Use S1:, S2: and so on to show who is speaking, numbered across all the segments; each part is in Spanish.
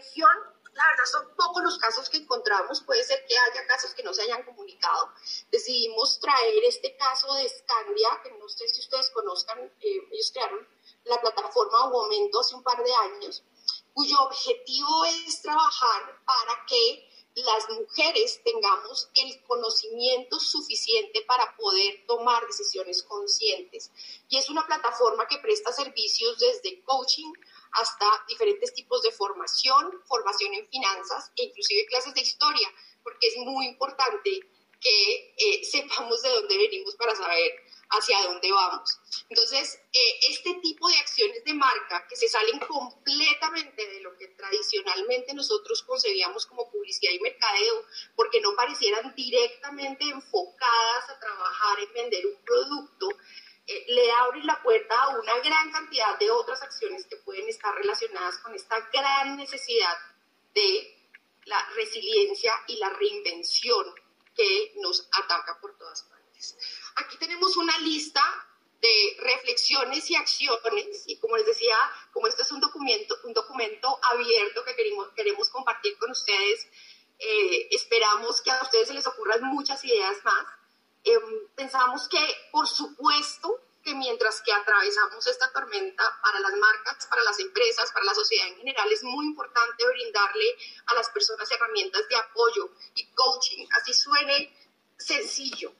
S1: región, la verdad son pocos los casos que encontramos, puede ser que haya casos que no se hayan comunicado. Decidimos traer este caso de Scandia, que no sé si ustedes conozcan, eh, ellos crearon la plataforma Momento hace un par de años, cuyo objetivo es trabajar para que las mujeres tengamos el conocimiento suficiente para poder tomar decisiones conscientes. Y es una plataforma que presta servicios desde coaching hasta diferentes tipos de formación, formación en finanzas e inclusive clases de historia, porque es muy importante que eh, sepamos de dónde venimos para saber hacia dónde vamos. Entonces, eh, este tipo de acciones de marca que se salen completamente de lo que tradicionalmente nosotros concebíamos como publicidad y mercadeo, porque no parecieran directamente enfocadas a trabajar en vender un producto, eh, le abren la puerta a una gran cantidad de otras acciones que pueden estar relacionadas con esta gran necesidad de la resiliencia y la reinvención que nos ataca por todas partes. Aquí tenemos una lista de reflexiones y acciones y como les decía, como esto es un documento, un documento abierto que queremos, queremos compartir con ustedes, eh, esperamos que a ustedes se les ocurran muchas ideas más. Em, pensamos que, por supuesto, que mientras que atravesamos esta tormenta para las marcas, para las empresas, para la sociedad en general, es muy importante brindarle a las personas herramientas de apoyo y coaching, así suene sencillo,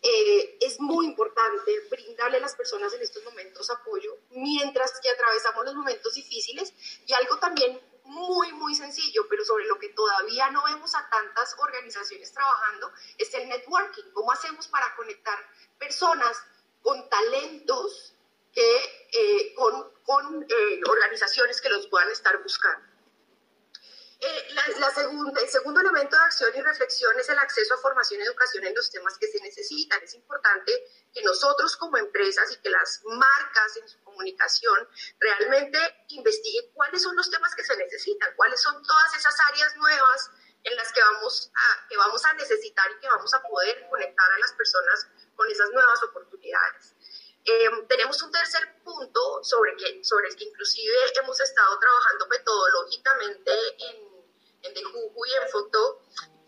S1: eh, es muy importante brindarle a las personas en estos momentos apoyo mientras que atravesamos los momentos difíciles. Y algo también muy, muy sencillo, pero sobre lo que todavía no vemos a tantas organizaciones trabajando, es el networking. ¿Cómo hacemos para conectar personas con talentos que, eh, con, con eh, organizaciones que los puedan estar buscando? Eh, la, segunda, el segundo elemento de acción y reflexión es el acceso a formación y educación en los temas que se necesitan. Es importante que nosotros como empresas y que las marcas en su comunicación realmente investiguen cuáles son los temas necesitan, cuáles son todas esas áreas nuevas en las que vamos a, que vamos a necesitar y que vamos a poder conectar a las personas con esas nuevas oportunidades. Em, tenemos un tercer punto sobre, que, sobre el que inclusive hemos estado trabajando metodológicamente en en de Juju y en Foto,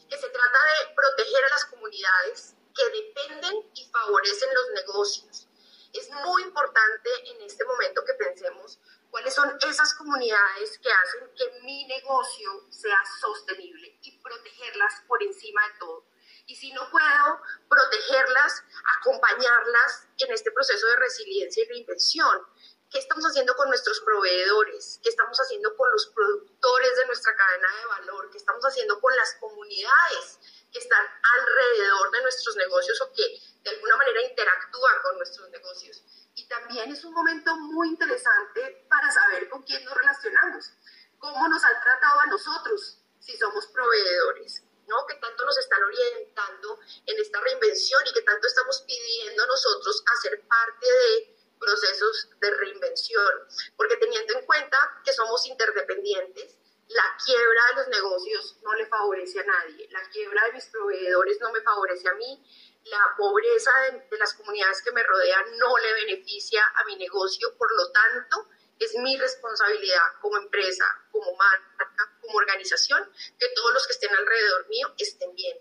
S1: que se trata de proteger a las comunidades que dependen y favorecen los negocios. Es muy importante en este momento que pensemos cuáles son esas comunidades que hacen que mi negocio sea sostenible y protegerlas por encima de todo. Y si no puedo protegerlas, acompañarlas en este proceso de resiliencia y reinvención qué estamos haciendo con nuestros proveedores, qué estamos haciendo con los productores de nuestra cadena de valor, qué estamos haciendo con las comunidades que están alrededor de nuestros negocios o que de alguna manera interactúan con nuestros negocios. Y también es un momento muy interesante para saber con quién nos relacionamos, cómo nos han tratado a nosotros si somos proveedores. ¿no? que tanto nos están orientando en esta reinvención y que tanto estamos pidiendo a nosotros hacer parte de procesos de reinvención, porque teniendo en cuenta que somos interdependientes, la quiebra de los negocios no le favorece a nadie, la quiebra de mis proveedores no me favorece a mí, la pobreza de, las comunidades que me rodean no le beneficia a mi negocio, por lo tanto, es mi responsabilidad como empresa, como marca, como organización, que todos los que estén alrededor mío estén bien.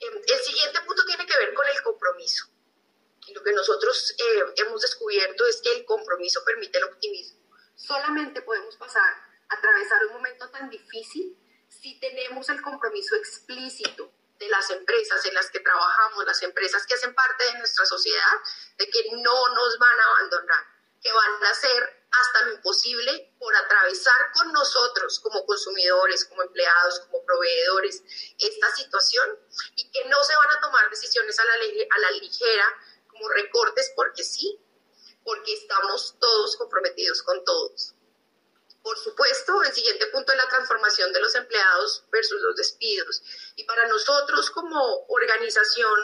S1: Em, el siguiente punto tiene que ver con el compromiso lo que nosotros eh, hemos descubierto es que el compromiso permite el optimismo. Solamente podemos pasar, atravesar un momento tan difícil si tenemos el compromiso explícito de las empresas en las que trabajamos, las empresas que hacen parte de nuestra sociedad, de que no nos van a abandonar, que van a hacer hasta lo imposible por atravesar con nosotros como consumidores, como empleados, como proveedores esta situación y que no se van a tomar decisiones a la, a la ligera como recortes porque sí, porque estamos todos comprometidos con todos. Por supuesto, el siguiente punto es la transformación de los empleados versus los despidos. Y para nosotros como organización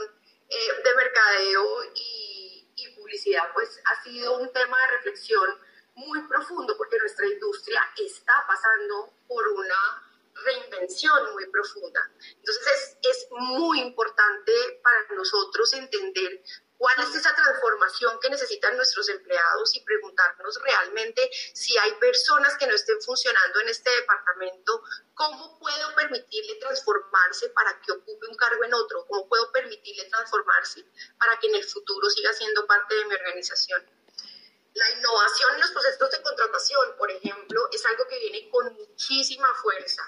S1: eh, de mercadeo y, y publicidad, pues ha sido un tema de reflexión muy profundo porque nuestra industria está pasando por una reinvención muy profunda. Entonces es, es muy importante para nosotros entender cuál es esa transformación que necesitan nuestros empleados y preguntarnos realmente si hay personas que no estén funcionando en este departamento, cómo puedo permitirle transformarse para que ocupe un cargo en otro, cómo puedo permitirle transformarse para que en el futuro siga siendo parte de mi organización. La innovación en los procesos de contratación, por ejemplo, es algo que viene con muchísima fuerza.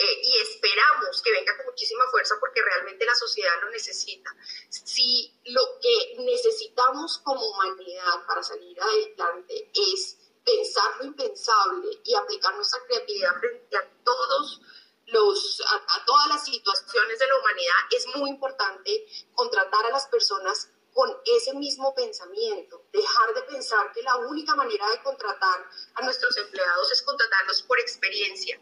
S1: Eh, y esperamos que venga con muchísima fuerza porque realmente la sociedad lo necesita. Si lo que necesitamos como humanidad para salir adelante es pensar lo impensable y aplicar nuestra creatividad frente a todos los, a todas las situaciones de la humanidad, es muy importante contratar a las personas con ese mismo pensamiento, dejar de pensar que la única manera de contratar a nuestros empleados es contratarlos por experiencia,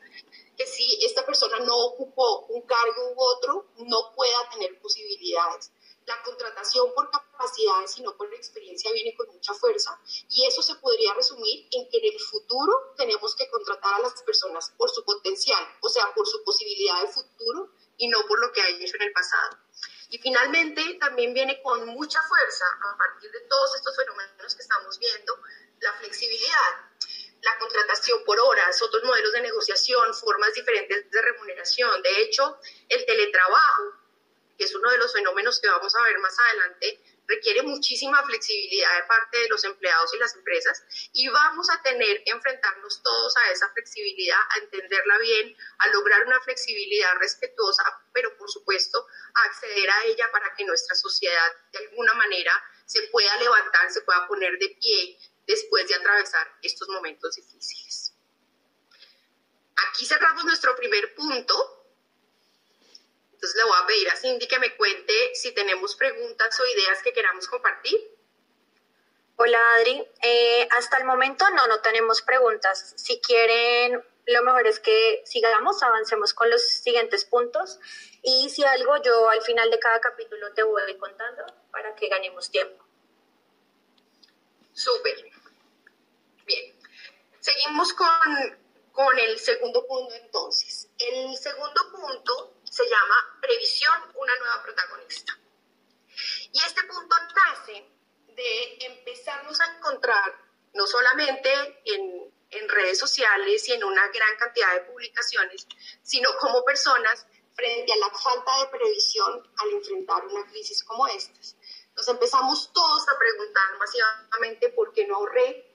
S1: que si esta persona no ocupó un cargo u otro, no pueda tener posibilidades. La contratación por capacidades y no por experiencia viene con mucha fuerza y eso se podría resumir en que en el futuro tenemos que contratar a las personas por su potencial, o sea, por su posibilidad de futuro y no por lo que ha hecho en el pasado. Y finalmente también viene con mucha fuerza a partir de todos estos fenómenos que estamos viendo, la flexibilidad, la contratación por horas, otros modelos de negociación, formas diferentes de remuneración. De hecho, el teletrabajo, que es uno de los fenómenos que vamos a ver más adelante, requiere muchísima flexibilidad de parte de los empleados y las empresas y vamos a tener que enfrentarnos todos a esa flexibilidad, a entenderla bien, a lograr una flexibilidad respetuosa, pero por supuesto a acceder a ella para que nuestra sociedad de alguna manera se pueda levantar, se pueda poner de pie después de atravesar estos momentos difíciles. Aquí cerramos nuestro primer punto entonces le voy a pedir a Cindy que me cuente si tenemos preguntas o ideas que queramos compartir.
S2: Hola Adri, eh, hasta el momento no, no tenemos preguntas. Si quieren, lo mejor es que sigamos, avancemos con los siguientes puntos y si algo yo al final de cada capítulo te voy contando para que ganemos tiempo.
S1: Súper. Bien. Seguimos con, con el segundo punto entonces. El segundo punto se llama Previsión, una nueva protagonista. Y este punto nace de empezarnos a encontrar, no solamente en, en redes sociales y en una gran cantidad de publicaciones, sino como personas frente a la falta de previsión al enfrentar una crisis como esta. Nos empezamos todos a preguntar masivamente por qué no ahorré,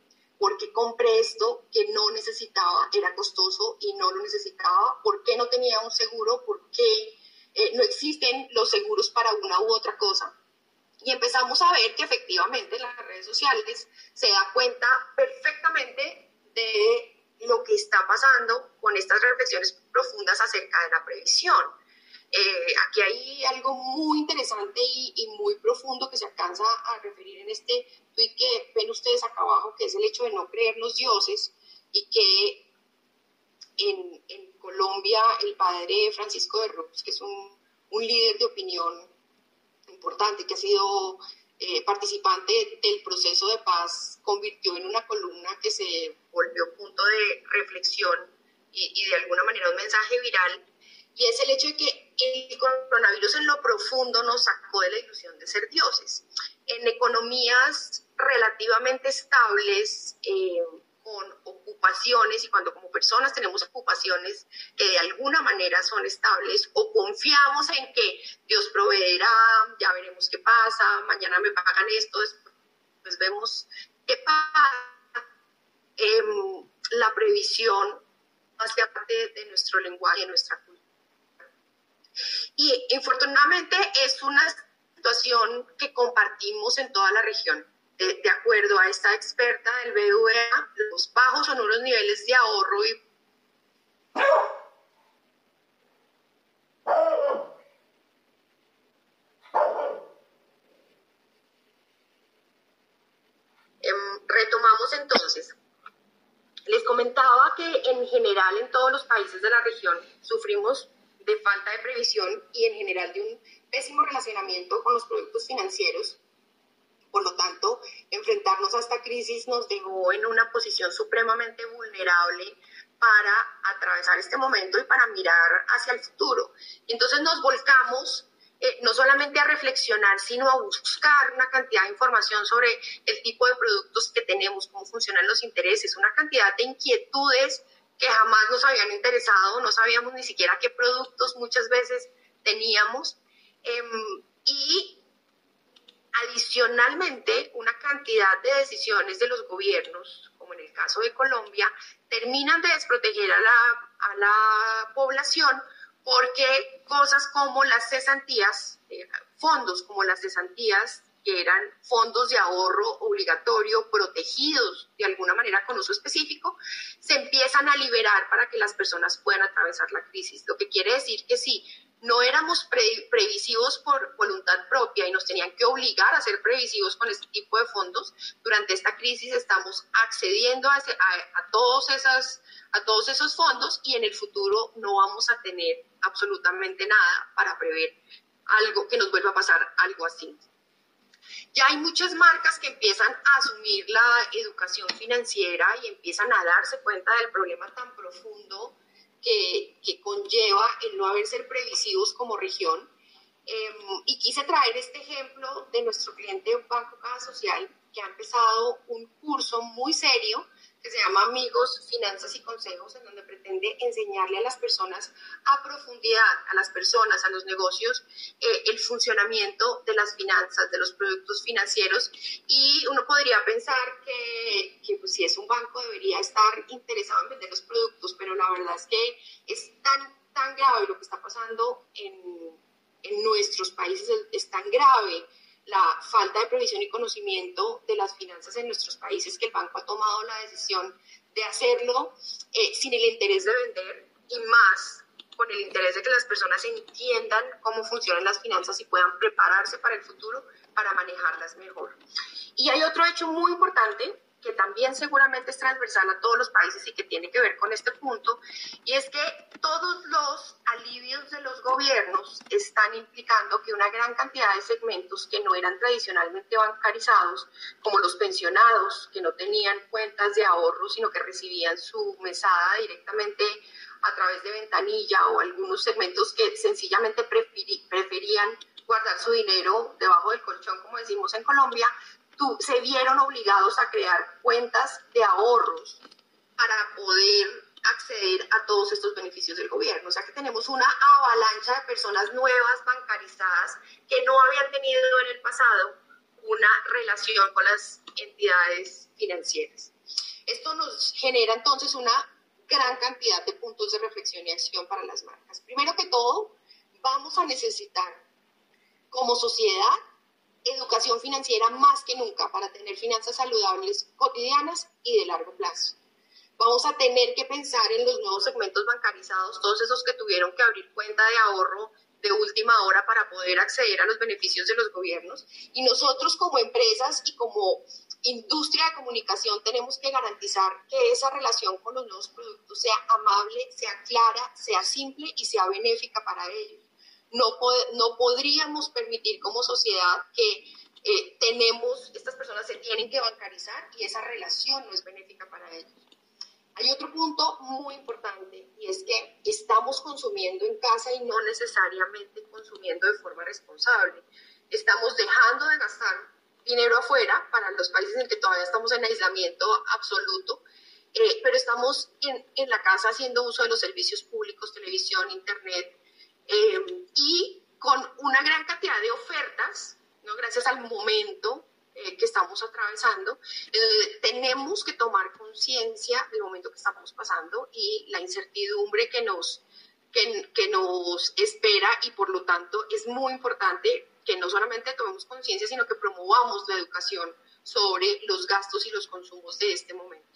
S1: ¿por qué compré esto que no necesitaba? Era costoso y no lo necesitaba. ¿Por qué no tenía un seguro? ¿Por qué eh, no existen los seguros para una u otra cosa? Y empezamos a ver que efectivamente en las redes sociales se da cuenta perfectamente de lo que está pasando con estas reflexiones profundas acerca de la previsión. Eh, aquí hay algo muy interesante y, muy profundo que se alcanza a referir en este tweet que ven ustedes acá abajo, que es el hecho de no creer los dioses y que en, en Colombia el padre Francisco de Rux, que es un, un líder de opinión importante, que ha sido eh, participante del proceso de paz, convirtió en una columna que se volvió punto de reflexión y, y de alguna manera un mensaje viral. Y es el hecho de que el coronavirus en lo profundo nos sacó de la ilusión de ser dioses. En economías relativamente estables, eh, con ocupaciones, y cuando como personas tenemos ocupaciones que de alguna manera son estables, o confiamos en que Dios proveerá, ya veremos qué pasa, mañana me pagan esto, pues vemos qué pasa. Em, la previsión hace parte de nuestro lenguaje, de nuestra cultura y infortunadamente es una situación que compartimos en toda la región. De, acuerdo a esta experta del BVA, los bajos son unos niveles de ahorro y em, retomamos entonces. Les comentaba que en general en todos los países de la región sufrimos de falta de previsión y en general de un pésimo relacionamiento con los productos financieros. Por lo tanto, enfrentarnos a esta crisis nos dejó en una posición supremamente vulnerable para atravesar este momento y para mirar hacia el futuro. Entonces nos volcamos eh, no solamente a reflexionar, sino a buscar una cantidad de información sobre el tipo de productos que tenemos, cómo funcionan los intereses, una cantidad de inquietudes que jamás nos habían interesado, no sabíamos ni siquiera qué productos muchas veces teníamos. Em, y adicionalmente, una cantidad de decisiones de los gobiernos, como en el caso de Colombia, terminan de desproteger a la, a la población porque cosas como las cesantías, eh, fondos como las cesantías, que eran fondos de ahorro obligatorio protegidos de alguna manera con uso específico, se empiezan a liberar para que las personas puedan atravesar la crisis. Lo que quiere decir que si no éramos previsivos por voluntad propia y nos tenían que obligar a ser previsivos con este tipo de fondos, durante esta crisis estamos accediendo a, todos esas, a todos esos fondos y en el futuro no vamos a tener absolutamente nada para prever algo que nos vuelva a pasar algo así. Ya hay muchas marcas que empiezan a asumir la educación financiera y empiezan a darse cuenta del problema tan profundo que, conlleva el no haber ser previsivos como región. Em, y quise traer este ejemplo de nuestro cliente Banco Caja Social, que ha empezado un curso muy serio que se llama Amigos, Finanzas y Consejos, en donde pretende enseñarle a las personas a profundidad, a las personas, a los negocios, eh, el funcionamiento de las finanzas, de los productos financieros. Y uno podría pensar que, que pues, si es un banco debería estar interesado en vender los productos, pero la verdad es que es tan, tan grave lo que está pasando en, en nuestros países, es tan grave la falta de previsión y conocimiento de las finanzas en nuestros países, que el banco ha tomado la decisión de hacerlo eh, sin el interés de vender y más con el interés de que las personas entiendan cómo funcionan las finanzas y puedan prepararse para el futuro para manejarlas mejor. Y hay otro hecho muy importante que también seguramente es transversal a todos los países y que tiene que ver con este punto, y es que todos los alivios de los gobiernos están implicando que una gran cantidad de segmentos que no eran tradicionalmente bancarizados, como los pensionados, que no tenían cuentas de ahorro, sino que recibían su mesada directamente a través de ventanilla o algunos segmentos que sencillamente preferían guardar su dinero debajo del colchón, como decimos en Colombia, se vieron obligados a crear cuentas de ahorros para poder acceder a todos estos beneficios del gobierno. O sea que tenemos una avalancha de personas nuevas bancarizadas que no habían tenido en el pasado una relación con las entidades financieras. Esto nos genera entonces una gran cantidad de puntos de reflexión y acción para las marcas. Primero que todo, vamos a necesitar como sociedad educación financiera más que nunca para tener finanzas saludables cotidianas y de largo plazo. Vamos a tener que pensar en los nuevos segmentos bancarizados, todos esos que tuvieron que abrir cuenta de ahorro de última hora para poder acceder a los beneficios de los gobiernos. Y nosotros como empresas y como industria de comunicación tenemos que garantizar que esa relación con los nuevos productos sea amable, sea clara, sea simple y sea benéfica para ellos no, no podríamos permitir como sociedad que eh, tenemos, estas personas se tienen que bancarizar y esa relación no es benéfica para ellos. Hay otro punto muy importante y es que estamos consumiendo en casa y no necesariamente consumiendo de forma responsable. Estamos dejando de gastar dinero afuera para los países en que todavía estamos en aislamiento absoluto, eh, pero estamos en, en la casa haciendo uso de los servicios públicos, televisión, internet, eh, y con una gran cantidad de ofertas, ¿no? gracias al momento eh, que estamos atravesando, eh, tenemos que tomar conciencia del momento que estamos pasando y la incertidumbre que nos, que, que nos espera y por lo tanto es muy importante que no solamente tomemos conciencia, sino que promovamos la educación sobre los gastos y los consumos de este momento.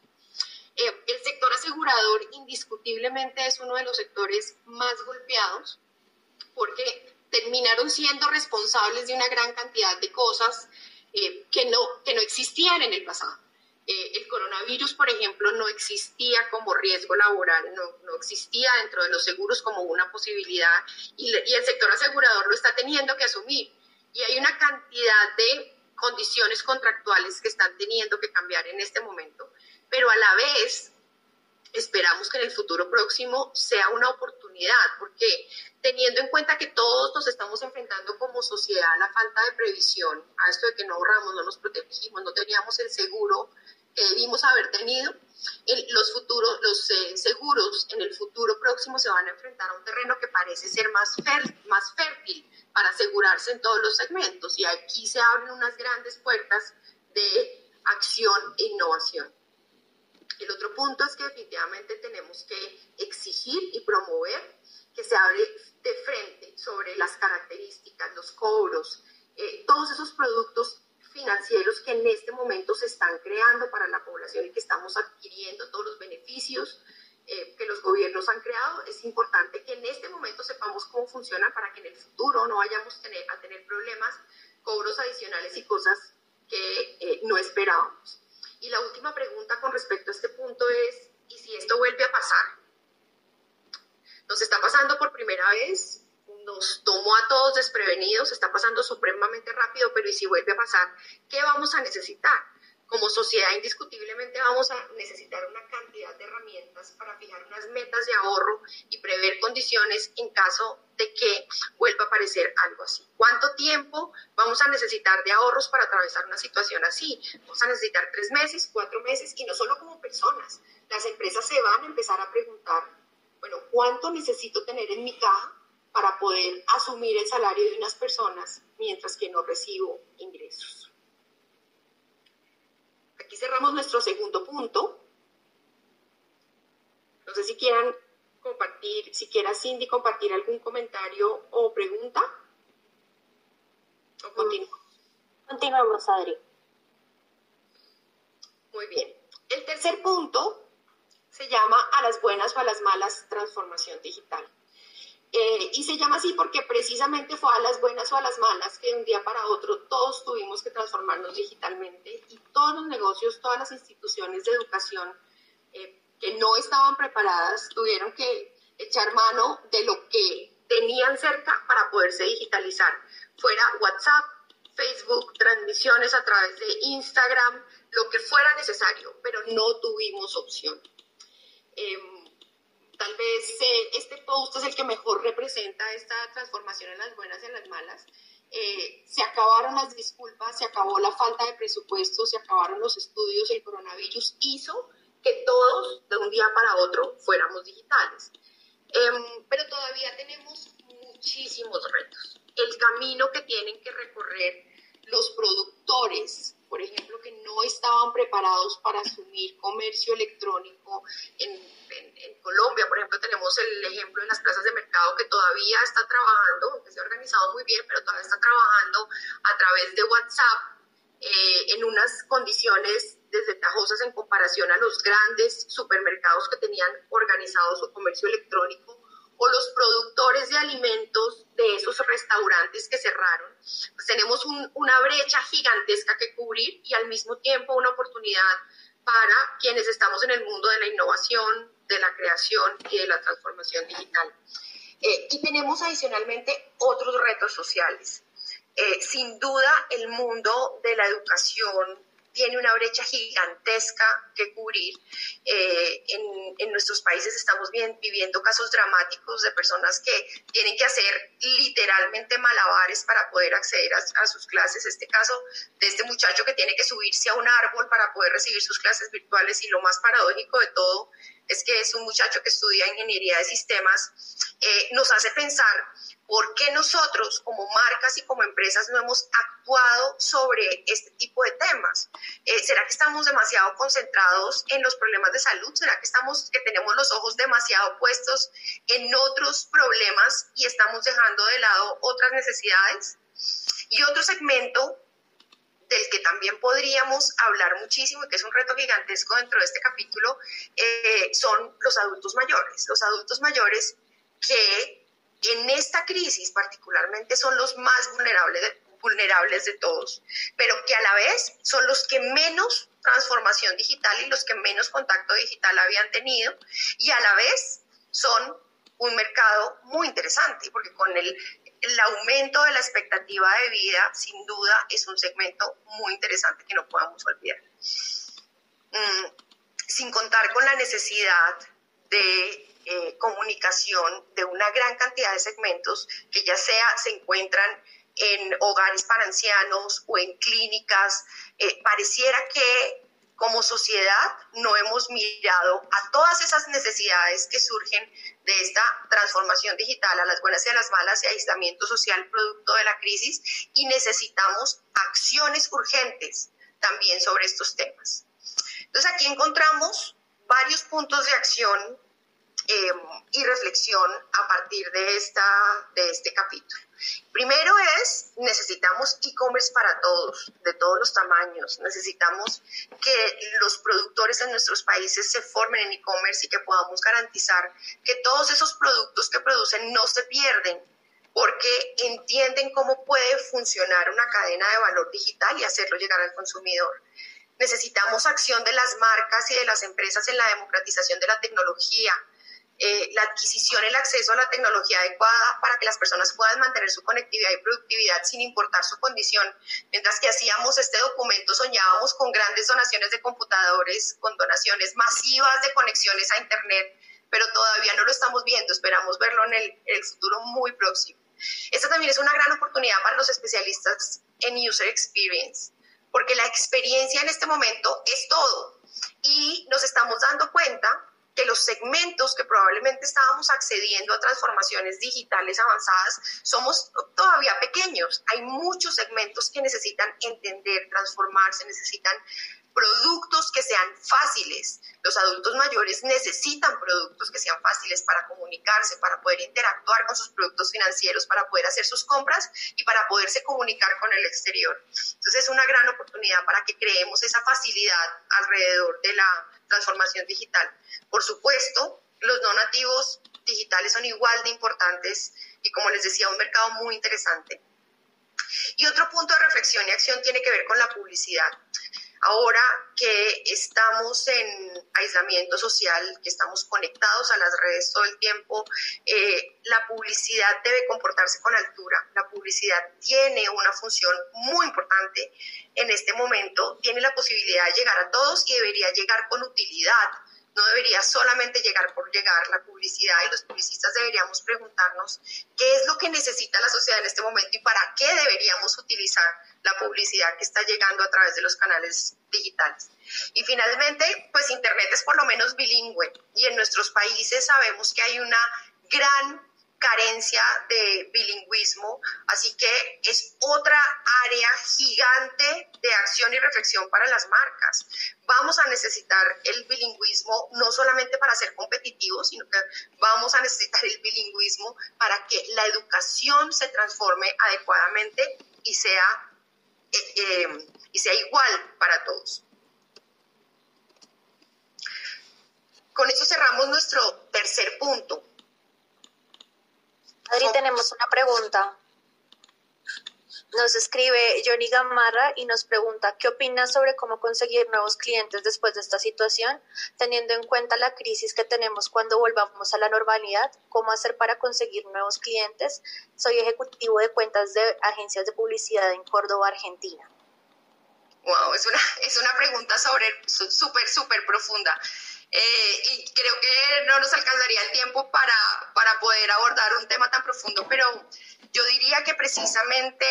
S1: el sector asegurador indiscutiblemente es uno de los sectores más golpeados porque terminaron siendo responsables de una gran cantidad de cosas eh, que, no, que no existían en el pasado. Eh, el coronavirus, por ejemplo, no existía como riesgo laboral, no, no existía dentro de los seguros como una posibilidad y, y, el sector asegurador lo está teniendo que asumir. Y hay una cantidad de condiciones contractuales que están teniendo que cambiar en este momento, pero a la vez esperamos que en el futuro próximo sea una oportunidad, porque teniendo en cuenta que todos nos estamos enfrentando como sociedad a la falta de previsión, a esto de que no ahorramos, no nos protegimos, no teníamos el seguro que debimos haber tenido, los futuros, los eh, seguros en el futuro próximo se van a enfrentar a un terreno que parece ser más, más fértil para asegurarse en todos los segmentos. Y aquí se abren unas grandes puertas de acción e innovación. El otro punto es que definitivamente tenemos que exigir y promover que se hable de frente sobre las características, los cobros, eh, todos esos productos financieros que en este momento se están creando para la población y que estamos adquiriendo todos los beneficios eh, que los gobiernos han creado, es importante que en este momento sepamos cómo funcionan para que en el futuro no vayamos tener, a tener problemas, cobros adicionales y cosas que eh, no esperábamos. Y la última pregunta con respecto a este punto es, ¿y si esto vuelve a pasar? Nos está pasando por primera vez, nos tomó a todos desprevenidos, está pasando supremamente rápido, pero ¿y si vuelve a pasar? ¿Qué vamos a necesitar? Como sociedad indiscutiblemente vamos a necesitar una cantidad de herramientas para fijar unas metas de ahorro y prever condiciones en caso de que vuelva a aparecer algo así. ¿Cuánto tiempo vamos a necesitar de ahorros para atravesar una situación así? Vamos a necesitar tres meses, cuatro meses y no solo como personas. Las empresas se van a empezar a preguntar, bueno, ¿cuánto necesito tener en mi caja para poder asumir el salario de unas personas mientras que no recibo ingresos. Aquí cerramos nuestro segundo punto. No sé si quieran compartir, si quiera Cindy compartir algún comentario o pregunta. ¿O continuamos?
S2: Continuamos, Adri.
S1: Muy bien. El tercer punto se llama a las buenas o a las malas transformación digital. Eh, y se llama así porque precisamente fue a las buenas o a las malas que de un día para otro todos tuvimos que transformarnos digitalmente y todos los negocios, todas las instituciones de educación eh, que no estaban preparadas tuvieron que echar mano de lo que tenían cerca para poderse digitalizar. Fuera WhatsApp, Facebook, transmisiones a través de Instagram, lo que fuera necesario, pero no tuvimos opción. Em, Tal vez eh, este post es el que mejor representa esta transformación en las buenas y en las malas. Eh, se acabaron las disculpas, se acabó la falta de presupuesto, se acabaron los estudios, el coronavirus hizo que todos de un día para otro fuéramos digitales. Em, pero todavía tenemos muchísimos retos. El camino que tienen que recorrer los productores, por ejemplo, que no estaban preparados para asumir comercio electrónico en, Colombia. Por ejemplo, tenemos el ejemplo de las plazas de mercado que todavía está trabajando, aunque se ha organizado muy bien, pero todavía está trabajando a través de WhatsApp eh, en unas condiciones desventajosas en comparación a los grandes supermercados que tenían organizado su comercio electrónico o los productores de alimentos de esos restaurantes que cerraron, pues tenemos una brecha gigantesca que cubrir y al mismo tiempo una oportunidad para quienes estamos en el mundo de la innovación, de la creación y de la transformación digital. Eh, y tenemos adicionalmente otros retos sociales. Eh, sin duda, el mundo de la educación tiene una brecha gigantesca que cubrir. Eh, en, nuestros países estamos bien, viviendo casos dramáticos de personas que tienen que hacer literalmente malabares para poder acceder a, sus clases. Este caso de este muchacho que tiene que subirse a un árbol para poder recibir sus clases virtuales y lo más paradójico de todo es que es un muchacho que estudia ingeniería de sistemas, eh, nos hace pensar ¿Por qué nosotros como marcas y como empresas no hemos actuado sobre este tipo de temas? Eh, ¿Será que estamos demasiado concentrados en los problemas de salud? ¿Será que, estamos, que tenemos los ojos demasiado puestos en otros problemas y estamos dejando de lado otras necesidades? Y otro segmento del que también podríamos hablar muchísimo y que es un reto gigantesco dentro de este capítulo, eh, son los adultos mayores. Los adultos mayores que en esta crisis particularmente son los más vulnerables de, todos, pero que a la vez son los que menos transformación digital y los que menos contacto digital habían tenido y a la vez son un mercado muy interesante porque con el, el aumento de la expectativa de vida sin duda es un segmento muy interesante que no podamos olvidar. Mm, sin contar con la necesidad de eh, comunicación de una gran cantidad de segmentos que ya sea se encuentran en hogares para ancianos o en clínicas. Eh, pareciera que como sociedad no hemos mirado a todas esas necesidades que surgen de esta transformación digital, a las buenas y a las malas y aislamiento social producto de la crisis y necesitamos acciones urgentes también sobre estos temas. Entonces aquí encontramos varios puntos de acción Em, y reflexión a partir de, esta, de este capítulo. Primero es, necesitamos e-commerce para todos, de todos los tamaños. Necesitamos que los productores en nuestros países se formen en e-commerce y que podamos garantizar que todos esos productos que producen no se pierden porque entienden cómo puede funcionar una cadena de valor digital y hacerlo llegar al consumidor. Necesitamos acción de las marcas y de las empresas en la democratización de la tecnología, eh, la adquisición, el acceso a la tecnología adecuada para que las personas puedan mantener su conectividad y productividad sin importar su condición. Mientras que hacíamos este documento, soñábamos con grandes donaciones de computadores, con donaciones masivas de conexiones a Internet, pero todavía no lo estamos viendo, esperamos verlo en el, el futuro muy próximo. Esta también es una gran oportunidad para los especialistas en User Experience, porque la experiencia en este momento es todo. Y nos estamos dando cuenta que los segmentos que probablemente estábamos accediendo a transformaciones digitales avanzadas somos todavía pequeños. Hay muchos segmentos que necesitan entender, transformarse, necesitan productos que sean fáciles. Los adultos mayores necesitan productos que sean fáciles para comunicarse, para poder interactuar con sus productos financieros, para poder hacer sus compras y para poderse comunicar con el exterior. Entonces es una gran oportunidad para que creemos esa facilidad alrededor de la transformación digital. Por supuesto, los no nativos digitales son igual de importantes y como les decía, un mercado muy interesante. Y otro punto de reflexión y acción tiene que ver con la publicidad. Ahora que estamos en aislamiento social, que estamos conectados a las redes todo el tiempo, eh, la publicidad debe comportarse con altura. La publicidad tiene una función muy importante en este momento, tiene la posibilidad de llegar a todos y debería llegar con utilidad no debería solamente llegar por llegar la publicidad y los publicistas deberíamos preguntarnos qué es lo que necesita la sociedad en este momento y para qué deberíamos utilizar la publicidad que está llegando a través de los canales digitales. Y finalmente, pues Internet es por lo menos bilingüe y en nuestros países sabemos que hay una gran carencia de bilingüismo, así que es otra área gigante de acción y reflexión para las marcas. Vamos a necesitar el bilingüismo no solamente para ser competitivos, sino que vamos a necesitar el bilingüismo para que la educación se transforme adecuadamente y sea, eh, y sea igual para todos. Con eso cerramos nuestro tercer punto,
S2: Adri, tenemos una pregunta. Nos escribe Johnny Gamarra y nos pregunta, ¿qué opinas sobre cómo conseguir nuevos clientes después de esta situación, teniendo en cuenta la crisis que tenemos cuando volvamos a la normalidad? ¿Cómo hacer para conseguir nuevos clientes? Soy ejecutivo de cuentas de agencias de publicidad en Córdoba, Argentina.
S1: Wow, es una, es una pregunta sobre súper, súper profunda. Eh, y creo que no nos alcanzaría el tiempo para, para poder abordar un tema tan profundo, pero yo diría que precisamente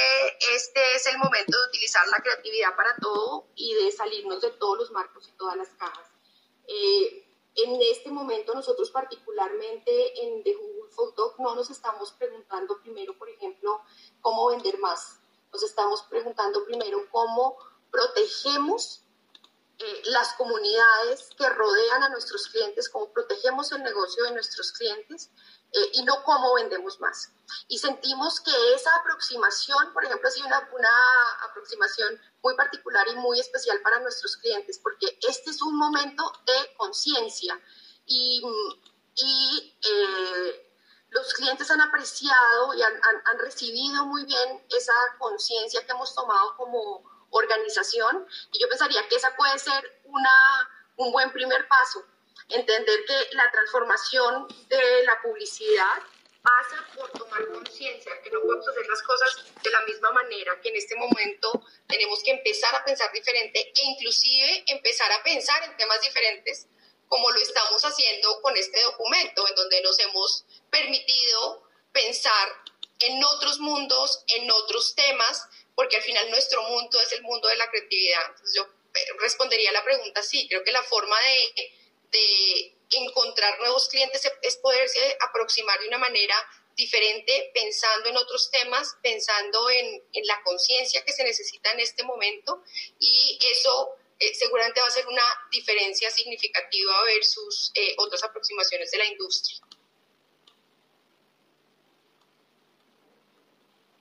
S1: este es el momento de utilizar la creatividad para todo y de salirnos de todos los marcos y todas las cajas. Eh, en este momento nosotros particularmente en The Google Photo no nos estamos preguntando primero, por ejemplo, cómo vender más. Nos estamos preguntando primero cómo protegemos eh, las comunidades que rodean a nuestros clientes, cómo protegemos el negocio de nuestros clientes eh, y no cómo vendemos más. Y sentimos que esa aproximación, por ejemplo, ha sido una, una aproximación muy particular y muy especial para nuestros clientes, porque este es un momento de conciencia y, y eh, los clientes han apreciado y han, han, han recibido muy bien esa conciencia que hemos tomado como organización y yo pensaría que esa puede ser una, un buen primer paso, entender que la transformación de la publicidad pasa por tomar conciencia que no podemos hacer las cosas de la misma manera, que en este momento tenemos que empezar a pensar diferente e inclusive empezar a pensar en temas diferentes como lo estamos haciendo con este documento, en donde nos hemos permitido pensar en otros mundos, en otros temas, porque al final nuestro mundo es el mundo de la creatividad. Entonces yo eh, respondería a la pregunta, sí, creo que la forma de, de encontrar nuevos clientes es poderse aproximar de una manera diferente, pensando en otros temas, pensando en, en la conciencia que se necesita en este momento y eso eh, seguramente va a ser una diferencia significativa versus eh, otras aproximaciones de la industria.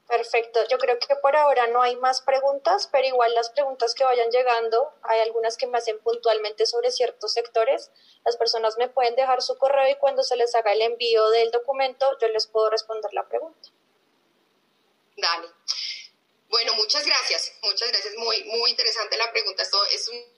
S2: Perfecto. Yo creo que por ahora no hay más preguntas, pero igual las preguntas que vayan llegando, hay algunas que me hacen puntualmente sobre ciertos sectores. Las personas me pueden dejar su correo y cuando se les haga el envío del documento, yo les puedo responder la pregunta.
S1: Dale. Bueno, muchas gracias. Muchas gracias. Muy, muy interesante la pregunta. Esto es un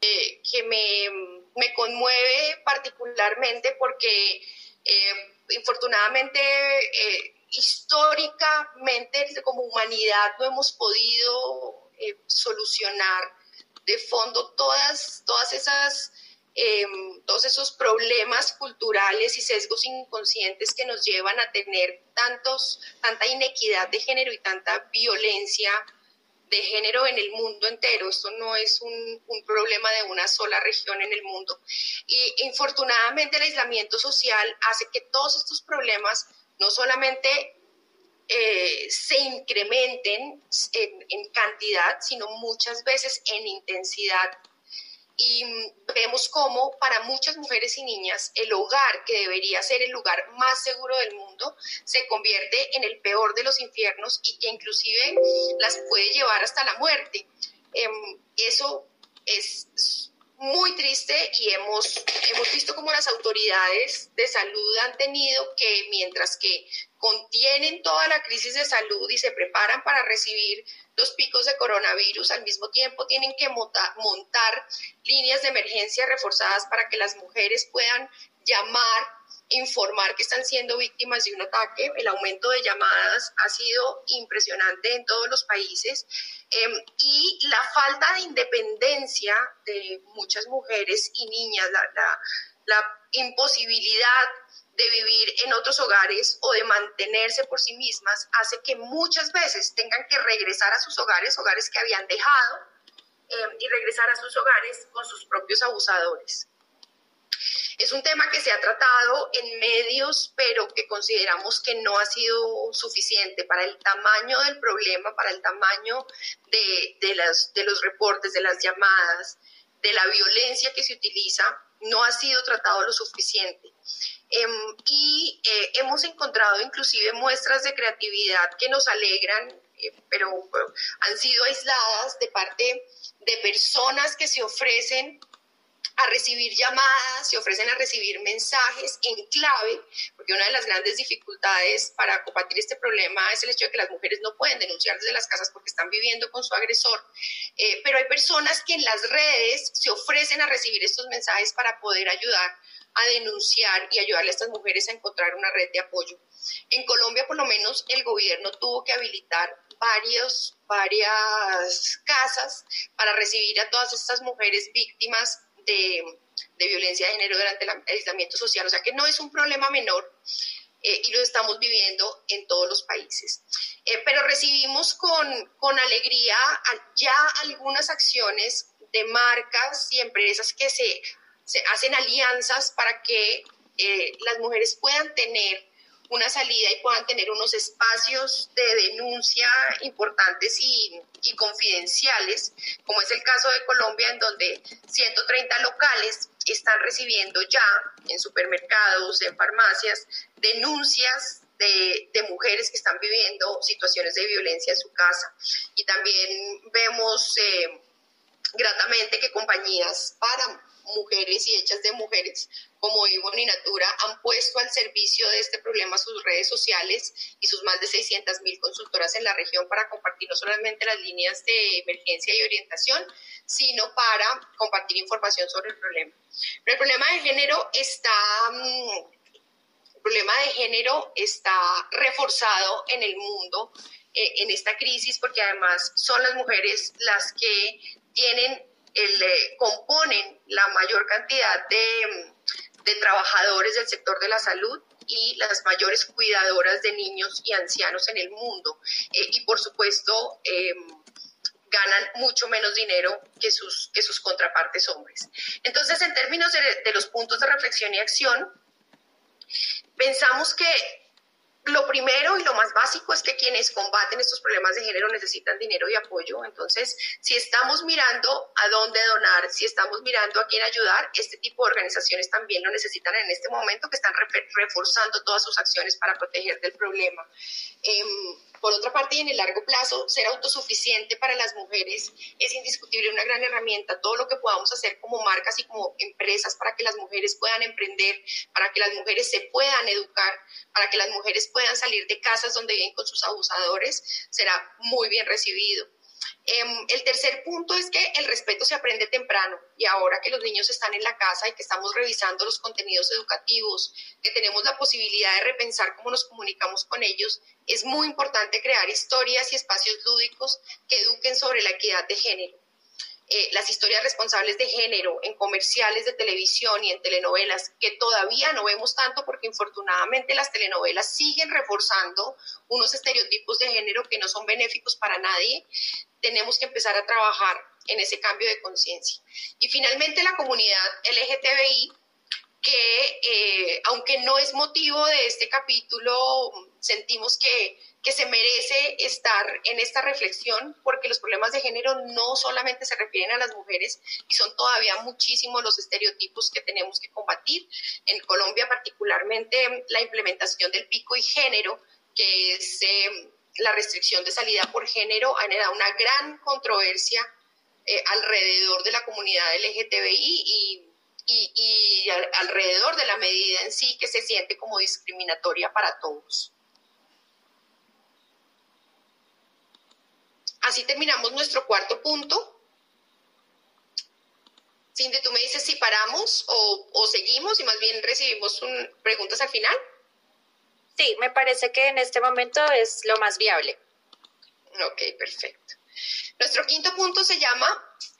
S1: que me me conmueve particularmente porque eh, infortunadamente eh, históricamente como humanidad no hemos podido eh, solucionar de fondo todas, todas esas, em, todos esos problemas culturales y sesgos inconscientes que nos llevan a tener tantos, tanta inequidad de género y tanta violencia de género en el mundo entero. Esto no es un, problema de una sola región en el mundo. Y infortunadamente el aislamiento social hace que todos estos problemas no solamente eh, se incrementen en, en cantidad, sino muchas veces en intensidad y vemos cómo para muchas mujeres y niñas el hogar, que debería ser el lugar más seguro del mundo, se convierte en el peor de los infiernos y que inclusive las puede llevar hasta la muerte. Em, eso es muy triste y hemos, hemos visto como las autoridades de salud han tenido que, mientras que contienen toda la crisis de salud y se preparan para recibir los picos de coronavirus, al mismo tiempo tienen que montar líneas de emergencia reforzadas para que las mujeres puedan llamar, informar que están siendo víctimas de un ataque. El aumento de llamadas ha sido impresionante en todos los países em, y la falta de independencia de muchas mujeres y niñas, la, imposibilidad de vivir en otros hogares o de mantenerse por sí mismas hace que muchas veces tengan que regresar a sus hogares, hogares que habían dejado, em, y regresar a sus hogares con sus propios abusadores. Es un tema que se ha tratado en medios, pero que consideramos que no ha sido suficiente para el tamaño del problema, para el tamaño de, de, las, de los reportes, de las llamadas, de la violencia que se utiliza, no ha sido tratado lo suficiente. Em, y eh, hemos encontrado inclusive muestras de creatividad que nos alegran, eh, pero han sido aisladas de parte de personas que se ofrecen a recibir llamadas, se ofrecen a recibir mensajes en clave, porque una de las grandes dificultades para combatir este problema es el hecho de que las mujeres no pueden denunciar desde las casas porque están viviendo con su agresor, eh, pero hay personas que en las redes se ofrecen a recibir estos mensajes para poder ayudar a denunciar y ayudarle a estas mujeres a encontrar una red de apoyo. En Colombia, por lo menos, el gobierno tuvo que habilitar varios, varias casas para recibir a todas estas mujeres víctimas de, violencia de género durante el aislamiento social. O sea que no es un problema menor. Eh, y lo estamos viviendo en todos los países. Eh, pero recibimos con, con alegría ya algunas acciones de marcas y empresas que se se hacen alianzas para que eh, las mujeres puedan tener una salida y puedan tener unos espacios de denuncia importantes y, y, confidenciales, como es el caso de Colombia, en donde 130 locales están recibiendo ya en supermercados, en farmacias, denuncias de, de, mujeres que están viviendo situaciones de violencia en su casa. Y también vemos eh, gratamente que compañías para mujeres y hechas de mujeres como Ivonne y Natura han puesto al servicio de este problema sus redes sociales y sus más de 600 mil consultoras en la región para compartir no solamente las líneas de emergencia y orientación, sino para compartir información sobre el problema. Pero el problema de género está... Mm, el problema de género está reforzado en el mundo eh, en esta crisis porque además son las mujeres las que tienen el, eh, componen la mayor cantidad de, de trabajadores del sector de la salud y las mayores cuidadoras de niños y ancianos en el mundo. Eh, y por supuesto, em, ganan mucho menos dinero que sus, que sus contrapartes hombres. Entonces, en términos de, de los puntos de reflexión y acción, pensamos que lo primero y lo más básico es que quienes combaten estos problemas de género necesitan dinero y apoyo. Entonces, si estamos mirando a dónde donar, si estamos mirando a quién ayudar, este tipo de organizaciones también lo necesitan en este momento, que están reforzando todas sus acciones para proteger del problema. Em, por otra parte, y en el largo plazo, ser autosuficiente para las mujeres es indiscutible una gran herramienta. Todo lo que podamos hacer como marcas y como empresas para que las mujeres puedan emprender, para que las mujeres se puedan educar, para que las mujeres puedan salir de casas donde viven con sus abusadores, será muy bien recibido. Em, el tercer punto es que el respeto se aprende temprano y ahora que los niños están en la casa y que estamos revisando los contenidos educativos, que tenemos la posibilidad de repensar cómo nos comunicamos con ellos, es muy importante crear historias y espacios lúdicos que eduquen sobre la equidad de género. Eh, las historias responsables de género en comerciales de televisión y en telenovelas, que todavía no vemos tanto porque infortunadamente las telenovelas siguen reforzando unos estereotipos de género que no son benéficos para nadie, tenemos que empezar a trabajar en ese cambio de conciencia. Y finalmente la comunidad LGTBI, que eh, aunque no es motivo de este capítulo, sentimos que que se merece estar en esta reflexión porque los problemas de género no solamente se refieren a las mujeres y son todavía muchísimos los estereotipos que tenemos que combatir. En Colombia particularmente la implementación del pico y género, que es eh, la restricción de salida por género, ha generado una gran controversia eh, alrededor de la comunidad LGTBI y, alrededor de la medida en sí que se siente como discriminatoria para todos. Así terminamos nuestro cuarto punto. Cindy, tú me dices si paramos o, seguimos y más bien recibimos preguntas al final.
S2: Sí, me parece que en este momento es lo más viable.
S1: Ok, perfecto. Nuestro quinto punto se llama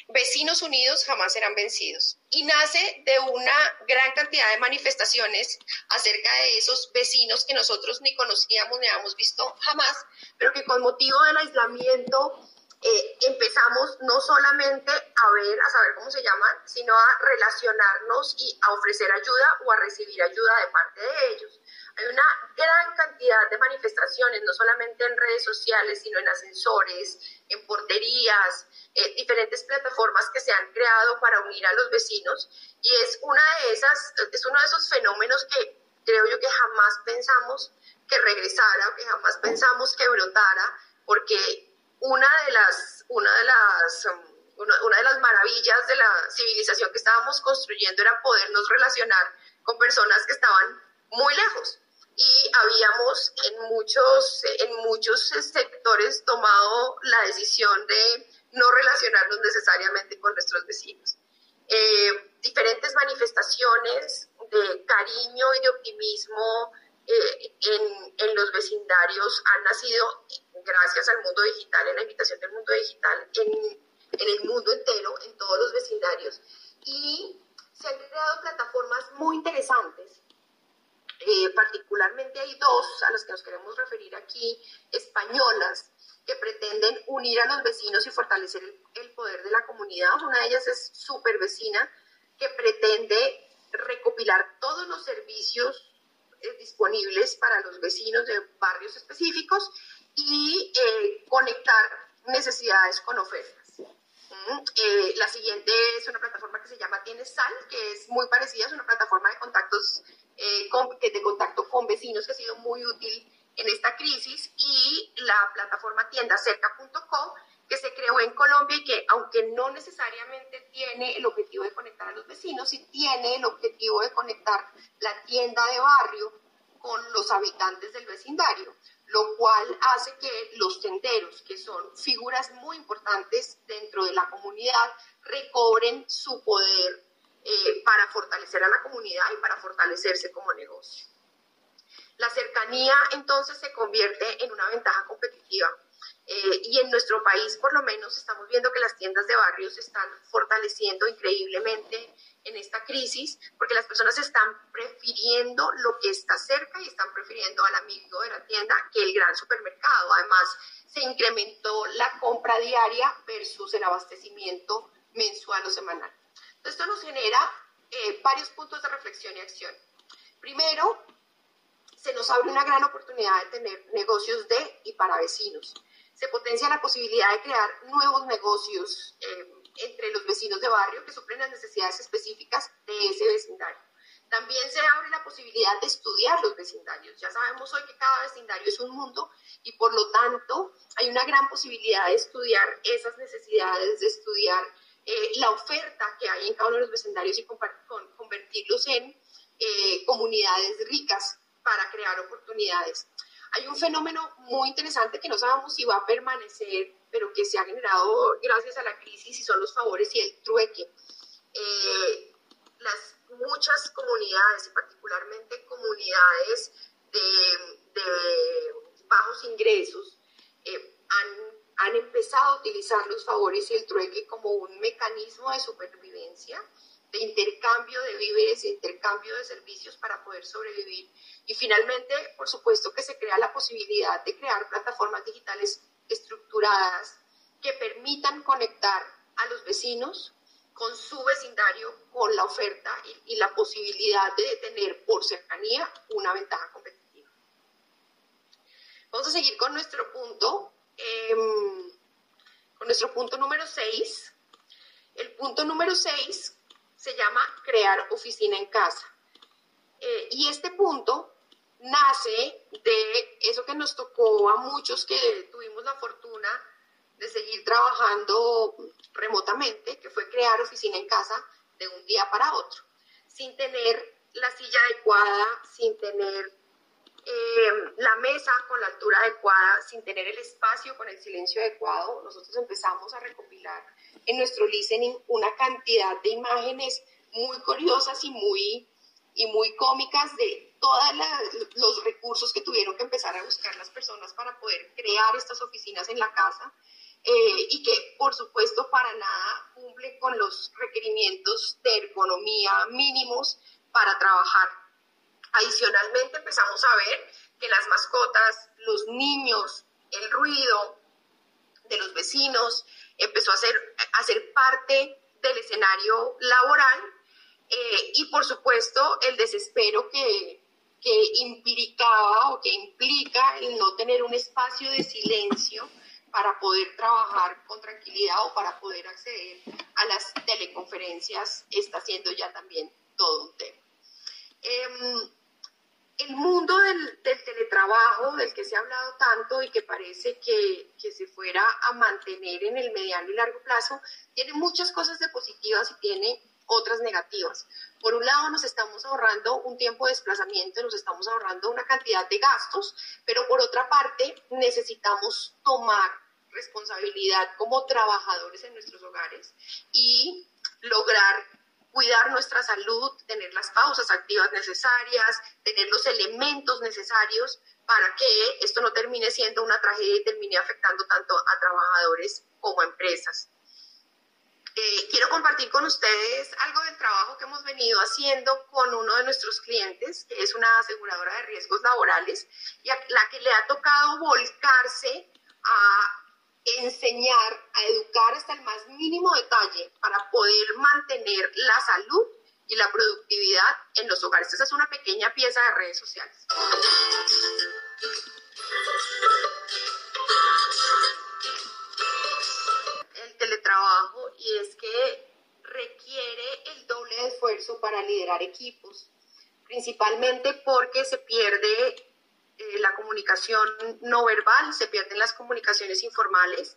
S1: Vecinos Unidos jamás serán vencidos y nace de una gran cantidad de manifestaciones acerca de esos vecinos que nosotros ni conocíamos ni habíamos visto jamás, pero que con motivo del aislamiento eh, empezamos no solamente a ver, a saber cómo se llaman, sino a relacionarnos y a ofrecer ayuda o a recibir ayuda de parte de ellos. Hay una gran cantidad de manifestaciones, no solamente en redes sociales, sino en ascensores, en porterías, eh, diferentes plataformas que se han creado para unir a los vecinos. Y es, una de esas, es uno de esos fenómenos que creo yo que jamás pensamos que regresara, que jamás pensamos que brotara, porque una de las, una de las, um, una de las maravillas de la civilización que estábamos construyendo era podernos relacionar con personas que estaban muy lejos y habíamos en muchos, en muchos sectores tomado la decisión de no relacionarnos necesariamente con nuestros vecinos. Eh, diferentes manifestaciones de cariño y de optimismo eh, en, en, los vecindarios han nacido gracias al mundo digital, en la invitación del mundo digital, en, en el mundo entero, en todos los vecindarios. Y se han creado plataformas muy interesantes eh, particularmente hay dos a las que nos queremos referir aquí, españolas, que pretenden unir a los vecinos y fortalecer el, poder de la comunidad. Una de ellas es Super Vecina, que pretende recopilar todos los servicios eh, disponibles para los vecinos de barrios específicos y eh, conectar necesidades con ofertas. Mm, la siguiente es una plataforma que se llama Tienes Sal, que es muy parecida, es una plataforma de contactos eh, de contacto con vecinos que ha sido muy útil en esta crisis. Y la plataforma tiendacerca.com que se creó en Colombia y que aunque no necesariamente tiene el objetivo de conectar a los vecinos, sí tiene el objetivo de conectar la tienda de barrio con los habitantes del vecindario, lo cual hace que los tenderos, que son figuras muy importantes dentro de la comunidad, recobren su poder eh, para fortalecer a la comunidad y para fortalecerse como negocio. La cercanía entonces se convierte en una ventaja competitiva Eh, y en nuestro país, por lo menos, estamos viendo que las tiendas de barrios se están fortaleciendo increíblemente en esta crisis, porque las personas están prefiriendo lo que está cerca y están prefiriendo al amigo de la tienda que el gran supermercado. Además, se incrementó la compra diaria versus el abastecimiento mensual o semanal. Esto nos genera eh, varios puntos de reflexión y acción. Primero, se nos abre una gran oportunidad de tener negocios de y para vecinos se potencia la posibilidad de crear nuevos negocios eh, entre los vecinos de barrio que suplen las necesidades específicas de ese vecindario. También se abre la posibilidad de estudiar los vecindarios. Ya sabemos hoy que cada vecindario es un mundo y por lo tanto hay una gran posibilidad de estudiar esas necesidades, de estudiar eh, la oferta que hay en cada uno de los vecindarios y convertirlos en eh, comunidades ricas para crear oportunidades. Hay un fenómeno muy interesante que no sabemos si va a permanecer, pero que se ha generado gracias a la crisis y son los favores y el trueque. Eh, las muchas comunidades, y particularmente comunidades de, bajos ingresos, eh, han, han empezado a utilizar los favores y el trueque como un mecanismo de supervivencia de intercambio de víveres, de intercambio de servicios para poder sobrevivir. Y finalmente, por supuesto que se crea la posibilidad de crear plataformas digitales estructuradas que permitan conectar a los vecinos con su vecindario, con la oferta y, la posibilidad de tener por cercanía una ventaja competitiva. Vamos a seguir con nuestro punto, em, con nuestro punto número 6. El punto número 6 se llama crear oficina en casa. Eh, y este punto nace de eso que nos tocó a muchos que tuvimos la fortuna de seguir trabajando remotamente, que fue crear oficina en casa de un día para otro, sin tener la silla adecuada, sin tener eh, la mesa con la altura adecuada, sin tener el espacio con el silencio adecuado. Nosotros empezamos a recopilar en nuestro listening una cantidad de imágenes muy curiosas y muy, y muy cómicas de todos los recursos que tuvieron que empezar a buscar las personas para poder crear estas oficinas en la casa eh, y que por supuesto para nada cumplen con los requerimientos de ergonomía mínimos para trabajar. Adicionalmente empezamos a ver que las mascotas, los niños, el ruido de los vecinos, empezó a ser, a ser parte del escenario laboral eh, y por supuesto el desespero que, que implicaba o que implica el no tener un espacio de silencio para poder trabajar con tranquilidad o para poder acceder a las teleconferencias está siendo ya también todo un tema. Em, el mundo del, teletrabajo, del que se ha hablado tanto y que parece que, que, se fuera a mantener en el mediano y largo plazo, tiene muchas cosas de positivas y tiene otras negativas. Por un lado, nos estamos ahorrando un tiempo de desplazamiento, nos estamos ahorrando una cantidad de gastos, pero por otra parte, necesitamos tomar responsabilidad como trabajadores en nuestros hogares y lograr cuidar nuestra salud, tener las pausas activas necesarias, tener los elementos necesarios para que esto no termine siendo una tragedia y termine afectando tanto a trabajadores como a empresas. Eh, quiero compartir con ustedes algo del trabajo que hemos venido haciendo con uno de nuestros clientes, que es una aseguradora de riesgos laborales, y a la que le ha tocado volcarse a enseñar, a educar hasta el más mínimo detalle para poder mantener la salud y la productividad en los hogares. Esa es una pequeña pieza de redes sociales. El teletrabajo y es que requiere el doble de esfuerzo para liderar equipos, principalmente porque se pierde eh, la comunicación no verbal, se pierden las comunicaciones informales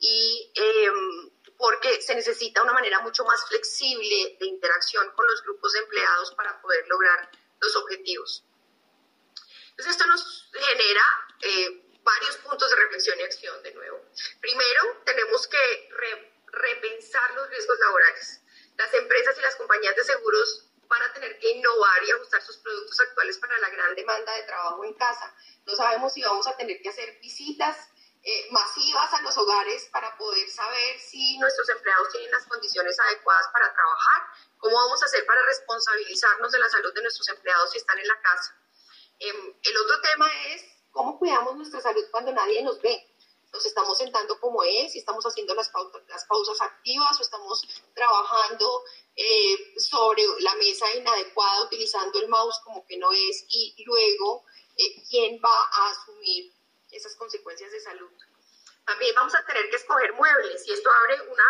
S1: y em, porque se necesita una manera mucho más flexible de interacción con los grupos de empleados para poder lograr los objetivos. Entonces esto nos genera eh, varios puntos de reflexión y acción de nuevo. Primero, tenemos que repensar los riesgos laborales. Las empresas y las compañías de seguros van a tener que innovar y ajustar sus productos actuales para la gran demanda de trabajo en casa. No sabemos si vamos a tener que hacer visitas eh, masivas a los hogares para poder saber si nuestros empleados tienen las condiciones adecuadas para trabajar, cómo vamos a hacer para responsabilizarnos de la salud de nuestros empleados si están en la casa. Em, el otro tema es cómo cuidamos nuestra salud cuando nadie nos ve. Nos estamos sentando como es, si estamos haciendo las, las pausas activas o estamos trabajando eh, sobre la mesa inadecuada, utilizando el mouse como que no es, y luego eh, quién va a asumir esas consecuencias de salud. También vamos a tener que escoger muebles y esto abre una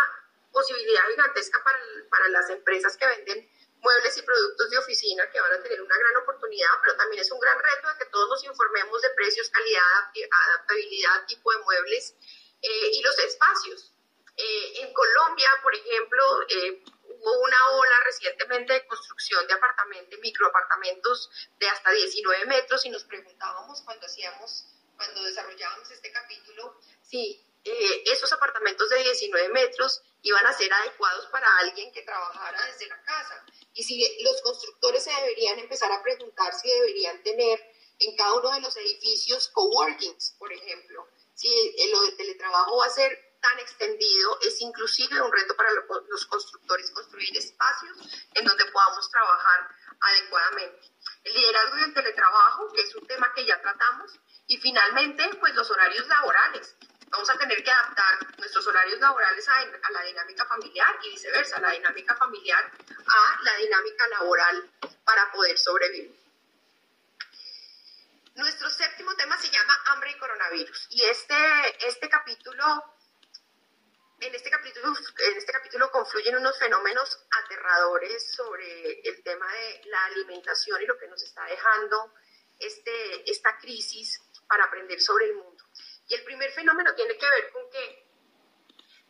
S1: posibilidad gigantesca para, para las empresas que venden muebles y productos de oficina que van a tener una gran oportunidad, pero también es un gran reto de que todos nos informemos de precios, calidad, adaptabilidad, tipo de muebles eh, y los espacios. Eh, en Colombia, por ejemplo, eh, hubo una ola recientemente de construcción de apartamentos, microapartamentos de hasta 19 metros y nos preguntábamos cuando hacíamos, cuando desarrollábamos este capítulo, si esos apartamentos de 19 metros iban a ser adecuados para alguien que trabajara desde la casa. Y si los constructores se deberían empezar a preguntar si deberían tener en cada uno de los edificios coworkings, por ejemplo, si lo del teletrabajo va a ser tan extendido, es inclusive un reto para los constructores construir espacios en donde podamos trabajar adecuadamente. El liderazgo y el teletrabajo, que es un tema que ya tratamos, y finalmente, pues los horarios laborales. Vamos a tener que adaptar nuestros horarios laborales a, la dinámica familiar y viceversa, la dinámica familiar a la dinámica laboral para poder sobrevivir. Nuestro séptimo tema se llama hambre y coronavirus y este, este capítulo en este capítulo, en este capítulo confluyen unos fenómenos aterradores sobre el tema de la alimentación y lo que nos está dejando este, esta crisis para aprender sobre el mundo. Y el primer fenómeno tiene que ver con que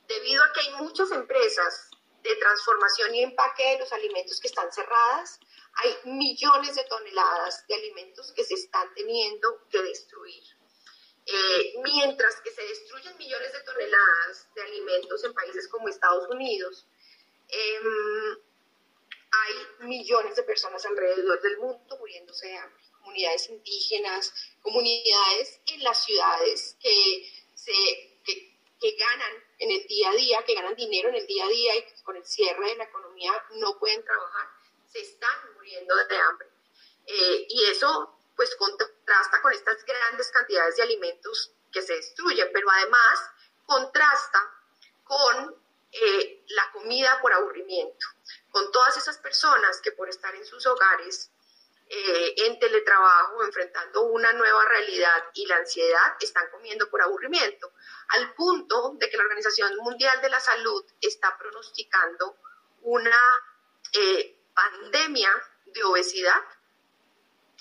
S1: debido a que hay muchas empresas de transformación y empaque de los alimentos que están cerradas, hay millones de toneladas de alimentos que se están teniendo que destruir. Eh, mientras que se destruyen millones de toneladas de alimentos en países como Estados Unidos, em, hay millones de personas alrededor del mundo muriéndose de hambre comunidades indígenas, comunidades en las ciudades que, ganan en el día a día, que ganan dinero en el día a día y con el cierre de la economía no pueden trabajar, se están muriendo de hambre. Eh, y eso pues contrasta con estas grandes cantidades de alimentos que se destruyen, pero además contrasta con eh, la comida por aburrimiento, con todas esas personas que por estar en sus hogares eh, en teletrabajo, enfrentando una nueva realidad y la ansiedad, están comiendo por aburrimiento, al punto de que la Organización Mundial de la Salud está pronosticando una eh, pandemia de obesidad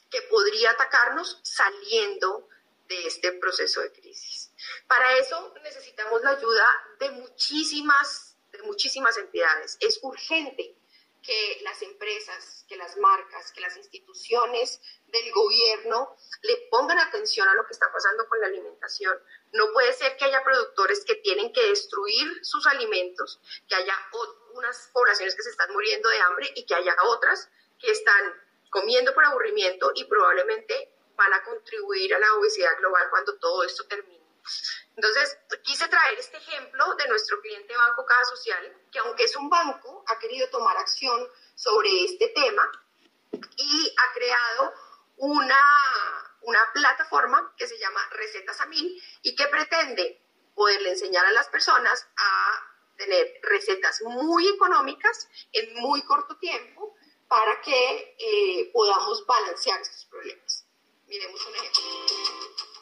S1: que podría atacarnos saliendo de este proceso de crisis. Para eso necesitamos la ayuda de muchísimas, de muchísimas entidades. Es urgente que las empresas, que las marcas, que las instituciones del gobierno le pongan atención a lo que está pasando con la alimentación. No puede ser que haya productores que tienen que destruir sus alimentos, que haya unas poblaciones que se están muriendo de hambre y que haya otras que están comiendo por aburrimiento y probablemente van a contribuir a la obesidad global cuando todo esto termine. Entonces, quise traer este ejemplo de nuestro cliente Banco Caja Social, que aunque es un banco, ha querido tomar acción sobre este tema y ha creado una, una plataforma que se llama Recetas a Mil y que pretende poderle enseñar a las personas a tener recetas muy económicas en muy corto tiempo para que eh, podamos balancear estos problemas. Miremos un ejemplo.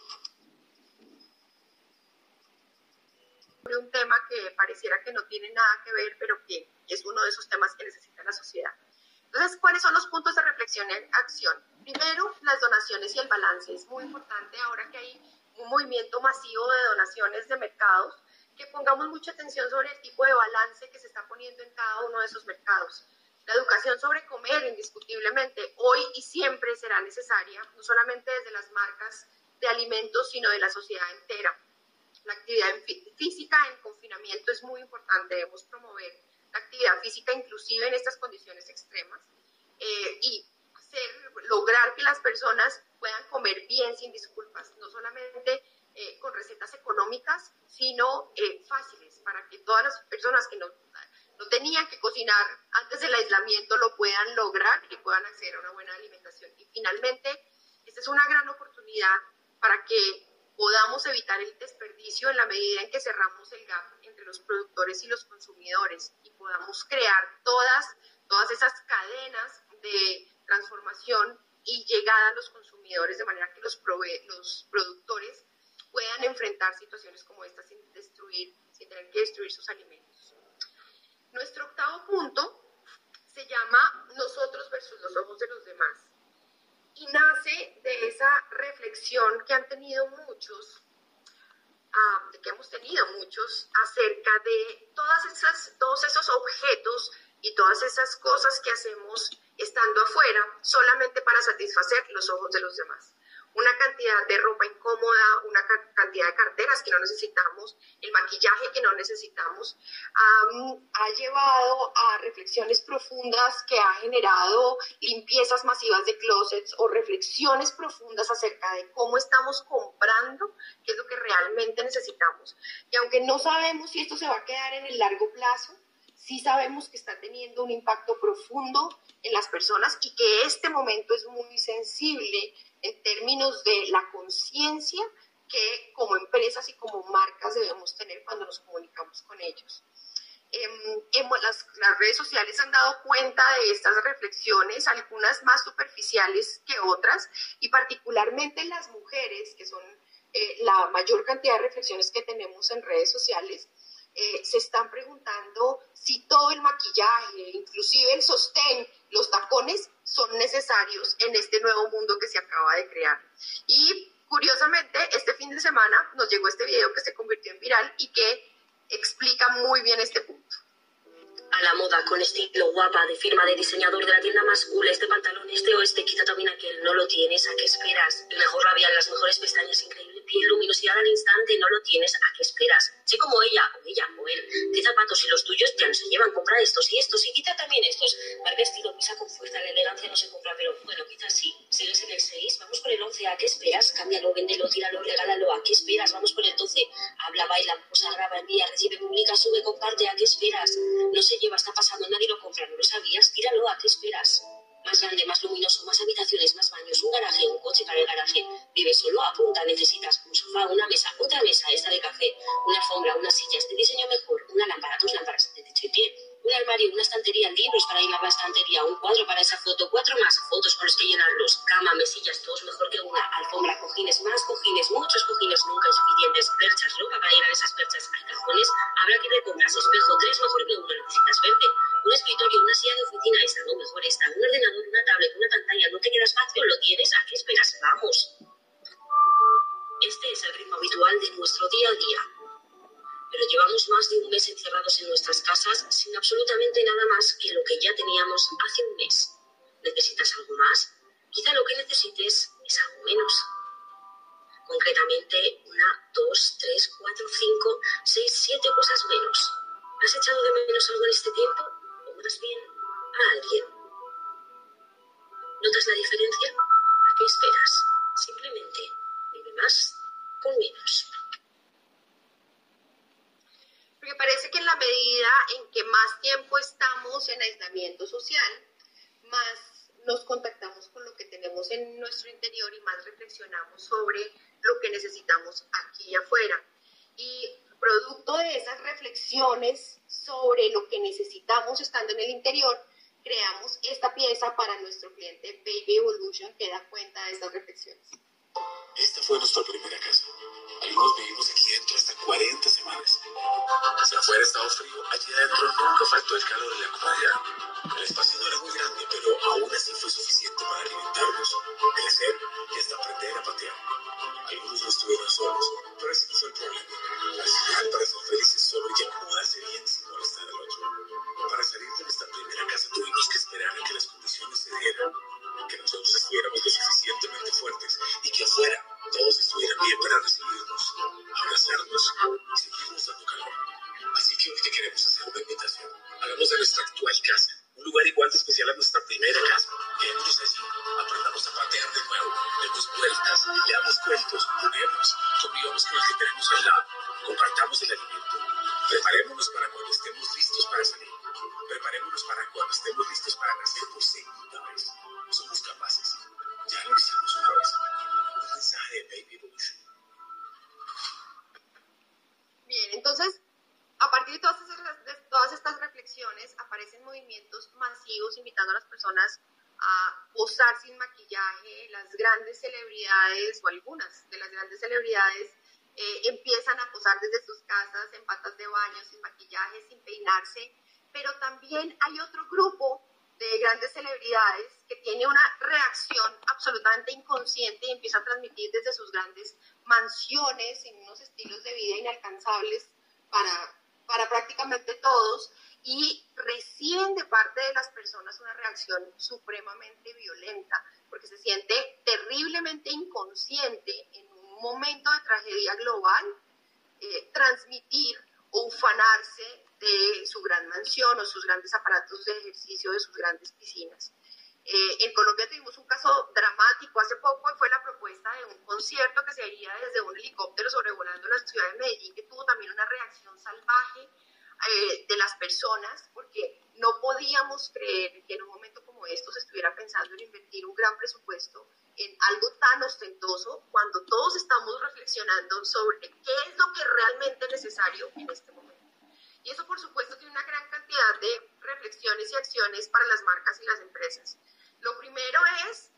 S1: Un tema que pareciera que no tiene nada que ver, pero que es uno de esos temas que necesita la sociedad. Entonces, ¿cuáles son los puntos de reflexión y acción? Primero, las donaciones y el balance. Es muy importante ahora que hay un movimiento masivo de donaciones de mercados, que pongamos mucha atención sobre el tipo de balance que se está poniendo en cada uno de esos mercados. La educación sobre comer, indiscutiblemente, hoy y siempre será necesaria, no solamente desde las marcas de alimentos, sino de la sociedad entera. La actividad física en confinamiento es muy importante, debemos promover la actividad física inclusive en estas condiciones extremas eh, y lograr que las personas puedan comer bien sin disculpas, no solamente eh, con recetas económicas, sino eh, fáciles para que todas las personas que no, no tenían que cocinar antes del aislamiento lo puedan lograr y puedan acceder a una buena alimentación. Y finalmente, esta es una gran oportunidad para que podamos evitar el desperdicio en la medida en que cerramos el gap entre los productores y los consumidores y podamos crear todas, todas esas cadenas de transformación y llegada a los consumidores de manera que los, los productores puedan enfrentar situaciones como esta sin destruir, sin tener que destruir sus alimentos. Nuestro octavo punto se llama nosotros versus los ojos de los demás y nace de esa reflexión que han tenido muchos, ah, que hemos tenido muchos acerca de todos esos objetos y todas esas cosas que hacemos estando afuera solamente para satisfacer los ojos de los demás una cantidad de ropa incómoda, una cantidad de carteras que no necesitamos, el maquillaje que no necesitamos, ha llevado a reflexiones profundas que ha generado limpiezas masivas de closets o reflexiones profundas acerca de cómo estamos comprando, qué es lo que realmente necesitamos. Y aunque no sabemos si esto se va a quedar en el largo plazo, sí sabemos que está teniendo un impacto profundo en las personas y que este momento es muy sensible en términos de la conciencia que como empresas y como marcas debemos tener cuando nos comunicamos con ellos. Em, las, las, redes sociales han dado cuenta de estas reflexiones, algunas más superficiales que otras, y particularmente las mujeres, que son eh, la mayor cantidad de reflexiones que tenemos en redes sociales, eh, se están preguntando si todo el maquillaje, inclusive el sostén, los tacones, son necesarios en este nuevo mundo que se acaba de crear. Y curiosamente, este fin de semana nos llegó este video que se convirtió en viral y que explica muy bien este punto
S3: a la moda con estilo guapa de firma de diseñador de la tienda más cool, este pantalón, este o este, quizá también aquel, no lo tienes, ¿a qué esperas? El mejor labial, las mejores pestañas, increíble piel, luminosidad al instante, no lo tienes, ¿a qué esperas? Sé como ella, o ella, o él, qué zapatos y los tuyos no se llevan, compra estos y estos y quita también estos.
S1: Interior, creamos esta pieza para nuestro cliente Baby Evolution que da cuenta de estas reflexiones.
S4: Esta fue nuestra primera pero
S1: también hay otro grupo de grandes celebridades que tiene una reacción absolutamente inconsciente y empieza a transmitir desde sus grandes mansiones en unos estilos de vida inalcanzables para, para prácticamente todos y reciben de parte de las personas una reacción supremamente violenta porque se siente terriblemente inconsciente en momento de tragedia global, eh, transmitir o ufanarse de su gran mansión o sus grandes aparatos de ejercicio, de sus grandes piscinas. Eh, en Colombia tuvimos un caso dramático hace poco y fue la propuesta de un concierto que se haría desde un helicóptero sobrevolando la ciudad de Medellín, que tuvo también una reacción salvaje eh, de las personas, porque no podíamos creer que en un momento como estos estuviera pensando en invertir un gran presupuesto en algo tan ostentoso cuando todos estamos reflexionando sobre qué es lo que realmente es necesario en este momento. Y eso, por supuesto, tiene una gran cantidad de reflexiones y acciones para las marcas y las empresas. Lo primero es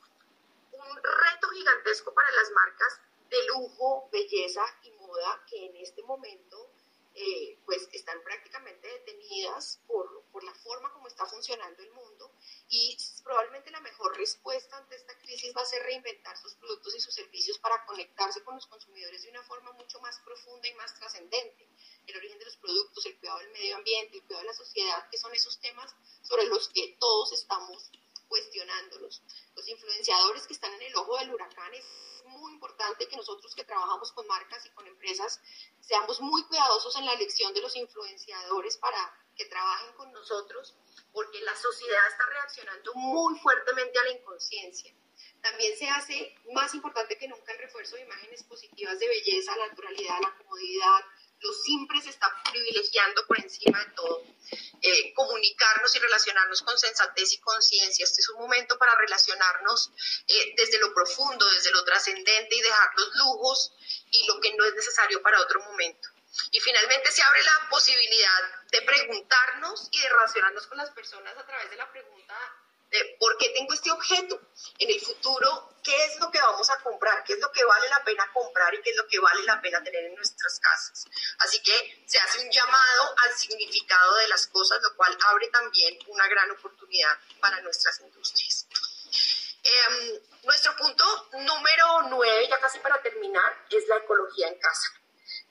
S1: un reto gigantesco para las marcas de lujo, belleza y moda que en este momento eh, pues están prácticamente detenidas por, por, la forma como está funcionando el mundo y probablemente la mejor respuesta ante esta crisis va a ser reinventar sus productos y sus servicios para conectarse con los consumidores de una forma mucho más profunda y más trascendente. El origen de los productos, el cuidado del medio ambiente, el cuidado de la sociedad, que son esos temas sobre los que todos estamos cuestionándolos. Los influenciadores que están en el ojo del huracán es muy importante que nosotros que trabajamos con marcas y con empresas seamos muy cuidadosos en la elección de los influenciadores para que trabajen con nosotros, porque la sociedad está reaccionando muy fuertemente a la inconsciencia. También se hace más importante que nunca el refuerzo de imágenes positivas de belleza, la naturalidad, la comodidad, lo simple se está privilegiando por encima de todo. Eh, comunicarnos y relacionarnos con sensatez y conciencia. Este es un momento para relacionarnos eh, desde lo profundo, desde lo trascendente y dejar los lujos y lo que no es necesario para otro momento. Y finalmente se abre la posibilidad de preguntarnos y de relacionarnos con las personas a través de la pregunta por qué tengo este objeto. En el futuro, ¿qué es lo que vamos a comprar? ¿Qué es lo que vale la pena comprar y qué es lo que vale la pena tener en nuestras casas? Así que se hace un llamado al significado de las cosas, lo cual abre también una gran oportunidad para nuestras industrias. Em, nuestro punto número nueve, ya casi para terminar, es la ecología en casa.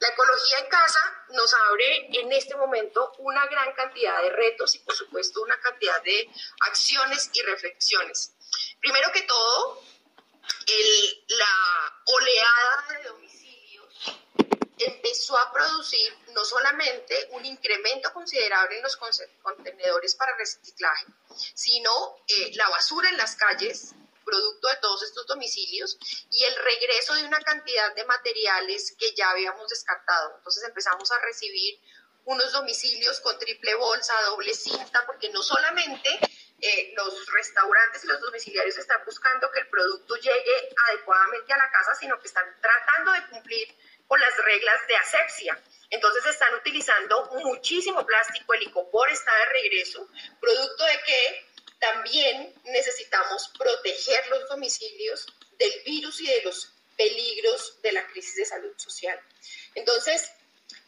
S1: La ecología en casa nos abre en este momento una gran cantidad de retos y por supuesto una cantidad de acciones y reflexiones. Primero que todo, la oleada de domicilios empezó a producir no solamente un incremento considerable en los contenedores para reciclaje, sino eh, la basura en las calles, producto de todos estos domicilios y el regreso de una cantidad de materiales que ya habíamos descartado. Entonces empezamos a recibir unos domicilios con triple bolsa, doble cinta, porque no solamente eh, los restaurantes y los domiciliarios están buscando que el producto llegue adecuadamente a la casa, sino que están tratando de cumplir con las reglas de asepsia. Entonces están utilizando muchísimo plástico, el icopor está de regreso, producto de que también necesitamos proteger los domicilios del virus y de los peligros de la crisis de salud social. Entonces,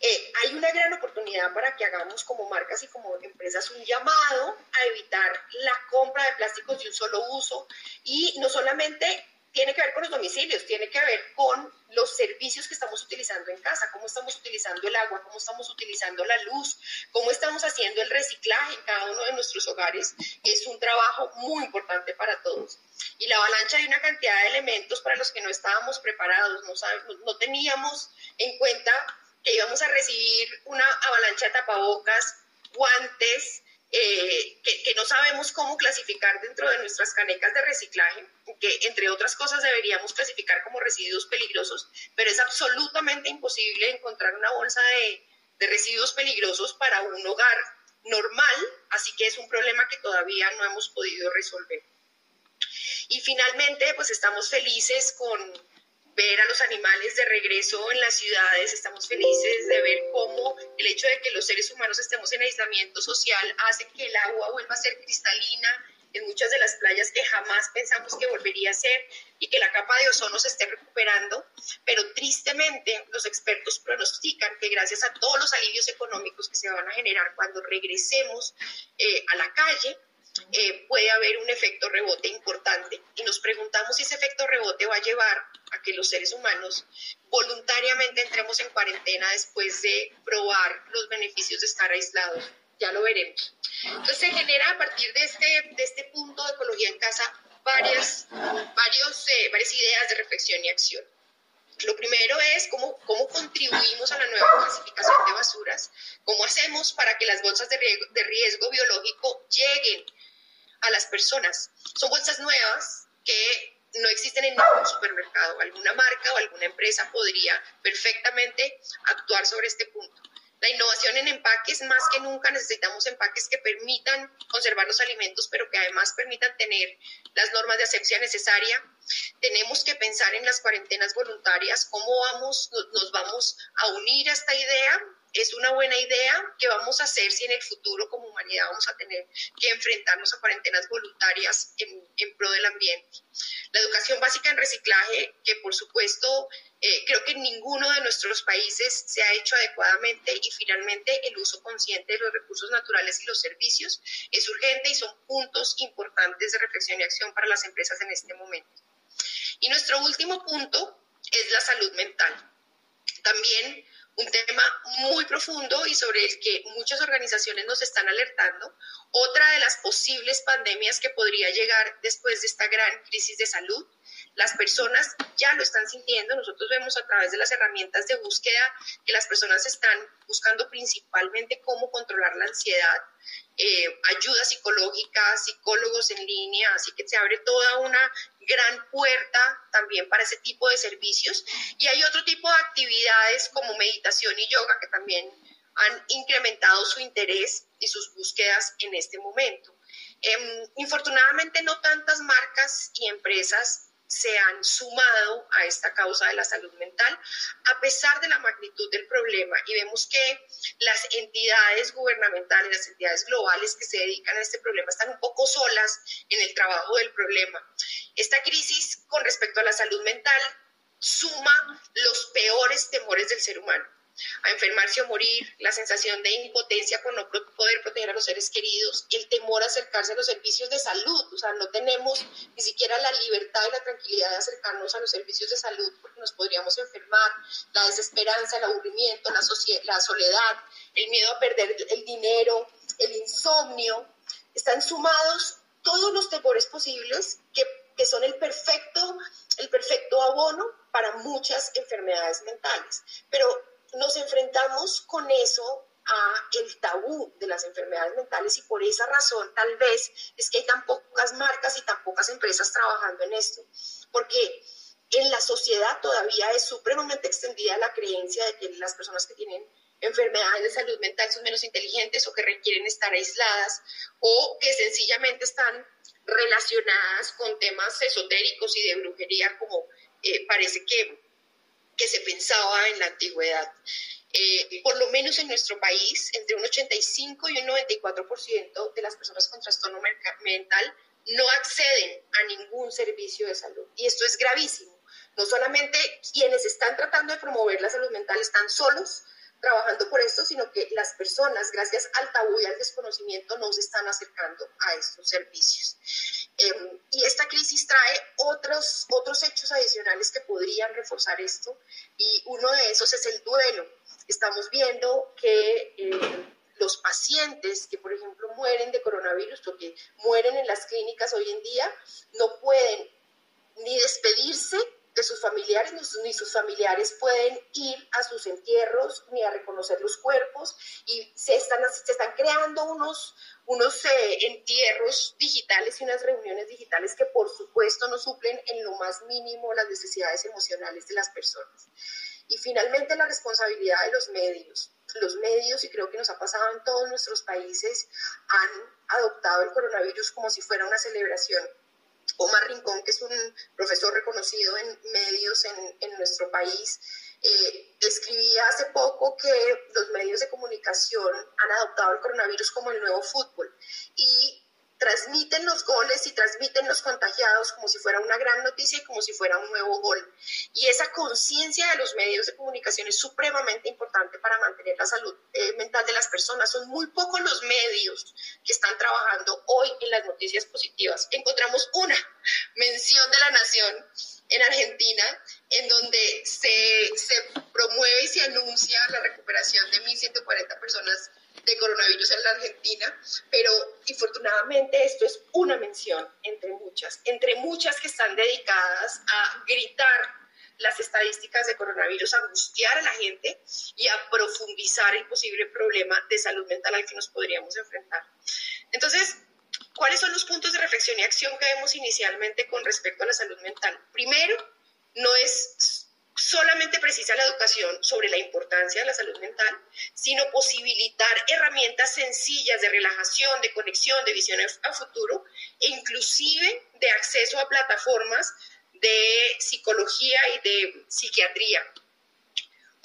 S1: eh, hay una gran oportunidad para que hagamos como marcas y como empresas un llamado a evitar la compra de plásticos de un solo uso y no solamente tiene que ver con los domicilios, tiene que ver con los servicios que estamos utilizando en casa, cómo estamos utilizando el agua, cómo estamos utilizando la luz, cómo estamos haciendo el reciclaje en cada uno de nuestros hogares. Es un trabajo muy importante para todos. Y la avalancha de una cantidad de elementos para los que no estábamos preparados, no, no teníamos en cuenta que íbamos a recibir una avalancha de tapabocas, guantes, eh, que, no sabemos cómo clasificar dentro de nuestras canecas de reciclaje, que entre otras cosas deberíamos clasificar como residuos peligrosos, pero es absolutamente imposible encontrar una bolsa de, de residuos peligrosos para un hogar normal, así que es un problema que todavía no hemos podido resolver. Y finalmente, pues estamos felices con ver a los animales de regreso en las ciudades, estamos felices de ver cómo el hecho de que los seres humanos estemos en aislamiento social hace que el agua vuelva a ser cristalina en muchas de las playas que jamás pensamos que volvería a ser y que la capa de ozono se esté recuperando, pero tristemente los expertos pronostican que gracias a todos los alivios económicos que se van a generar cuando regresemos eh, a la calle, eh, puede haber un efecto rebote importante y nos preguntamos si ese efecto rebote va a llevar a que los seres humanos voluntariamente entremos en cuarentena después de probar los beneficios de estar aislados. Ya lo veremos. Entonces se genera a partir de este, de este punto de ecología en casa varias, varios, eh, varias ideas de reflexión y acción. Lo primero es cómo, cómo contribuimos a la nueva clasificación de basuras, cómo hacemos para que las bolsas de riesgo, de riesgo biológico lleguen a las personas. Son bolsas nuevas que no existen en ningún supermercado. Alguna marca o alguna empresa podría perfectamente actuar sobre este punto. La innovación en empaques, más que nunca necesitamos empaques que permitan conservar los alimentos, pero que además permitan tener las normas de asepsia necesaria. Tenemos que pensar en las cuarentenas voluntarias, cómo vamos, nos vamos a unir a esta idea es una buena idea. ¿Qué vamos a hacer si en el futuro como humanidad vamos a tener que enfrentarnos a cuarentenas voluntarias en, pro del ambiente? La educación básica en reciclaje, que por supuesto eh, creo que en ninguno de nuestros países se ha hecho adecuadamente y finalmente el uso consciente de los recursos naturales y los servicios es urgente y son puntos importantes de reflexión y acción para las empresas en este momento. Y nuestro último punto es la salud mental. También un tema muy profundo y sobre el que muchas organizaciones nos están alertando. Otra de las posibles pandemias que podría llegar después de esta gran crisis de salud. Las personas ya lo están sintiendo. Nosotros vemos a través de las herramientas de búsqueda que las personas están buscando principalmente cómo controlar la ansiedad, eh, ayuda psicológica, psicólogos en línea, así que se abre toda una gran puerta también para ese tipo de servicios. Y hay otro tipo de actividades como meditación y yoga que también han incrementado su interés y sus búsquedas en este momento. Eh, infortunadamente no tantas marcas y empresas se han sumado a esta causa de la salud mental, a pesar de la magnitud del problema. Y vemos que las entidades gubernamentales, las entidades globales que se dedican a este problema están un poco solas en el trabajo del problema. Esta crisis con respecto a la salud mental suma los peores temores del ser humano. A enfermarse o morir, la sensación de impotencia por no poder proteger a los seres queridos, el temor a acercarse a los servicios de salud, o sea, no tenemos ni siquiera la libertad y la tranquilidad de acercarnos a los servicios de salud porque nos podríamos enfermar, la desesperanza, el aburrimiento, la, la soledad, el miedo a perder el dinero, el insomnio, están sumados todos los temores posibles que, que son el perfecto, el perfecto abono para muchas enfermedades mentales. Pero nos enfrentamos con eso a el tabú de las enfermedades mentales y por esa razón tal vez es que hay tan pocas marcas y tan pocas empresas trabajando en esto, porque en la sociedad todavía es supremamente extendida la creencia de que las personas que tienen enfermedades de salud mental son menos inteligentes o que requieren estar aisladas o que sencillamente están relacionadas con temas esotéricos y de brujería como eh, parece que que se pensaba en la antigüedad. Eh, por lo menos en nuestro país, entre un 85 y un 94% de las personas con trastorno mental no acceden a ningún servicio de salud. Y esto es gravísimo. No solamente quienes están tratando de promover la salud mental están solos trabajando por esto, sino que las personas, gracias al tabú y al desconocimiento, no se están acercando a estos servicios. Em, y esta crisis trae otros, otros hechos adicionales que podrían reforzar esto y uno de esos es el duelo. Estamos viendo que eh, los pacientes que, por ejemplo, mueren de coronavirus o que mueren en las clínicas hoy en día no pueden ni despedirse de sus familiares, ni sus, familiares pueden ir a sus entierros ni a reconocer los cuerpos y se están, se están creando unos, unos eh, entierros digitales y unas reuniones digitales que por supuesto no suplen en lo más mínimo las necesidades emocionales de las personas. Y finalmente la responsabilidad de los medios. los medios, y creo que nos ha pasado en todos nuestros países, han adoptado el coronavirus como si fuera una celebración. Omar Rincón, que es un profesor reconocido en medios en, en nuestro país, eh, escribía hace poco que los medios de comunicación han adoptado el coronavirus como el nuevo fútbol. Y transmiten los goles y transmiten los contagiados como si fuera una gran noticia y como si fuera un nuevo gol. Y esa conciencia de los medios de comunicación es supremamente importante para mantener la salud eh, mental de las personas. Son muy pocos los medios que están trabajando hoy en las noticias positivas. Encontramos una mención de la nación en Argentina, en donde se, se promueve y se anuncia la recuperación de 1.140 personas de coronavirus en la Argentina, pero infortunadamente esto es una mención entre muchas, entre muchas que dedicadas a gritar las estadísticas de coronavirus, angustiar a la gente y a profundizar el posible problema de salud mental al que nos podríamos enfrentar. Entonces, ¿cuáles son los puntos de reflexión y acción que vemos inicialmente con respecto a la salud mental? Primero, no es solamente precisa la educación sobre la importancia de la salud mental, sino posibilitar herramientas sencillas de relajación, de conexión, de visión a futuro e inclusive de acceso a plataformas de psicología y de psiquiatría.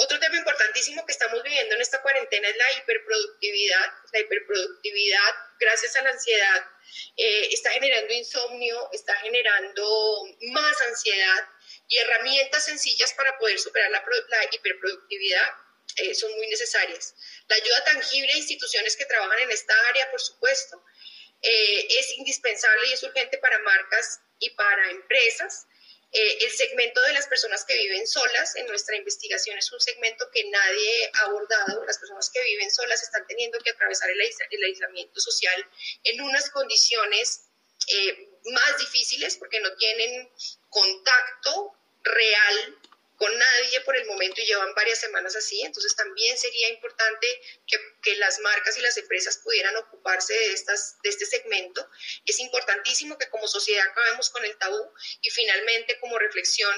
S1: Otro tema importantísimo que estamos viviendo en esta cuarentena es la hiperproductividad. La hiperproductividad, gracias a la ansiedad, eh, está generando insomnio, está generando más ansiedad, y herramientas sencillas para poder superar la, hiperproductividad eh, son muy necesarias. La ayuda tangible a instituciones que trabajan en esta área, por supuesto, eh, es indispensable y es urgente para marcas y para empresas. Eh, el segmento de las personas que viven solas en nuestra investigación es un segmento que nadie ha abordado. Las personas que viven solas están teniendo que atravesar el, el aislamiento social en unas condiciones más difíciles porque no tienen contacto real con nadie por el momento y llevan varias semanas así, entonces también sería importante que, que, las marcas y las empresas pudieran ocuparse de, estas, de este segmento. Es importantísimo que como sociedad acabemos con el tabú y finalmente como reflexión,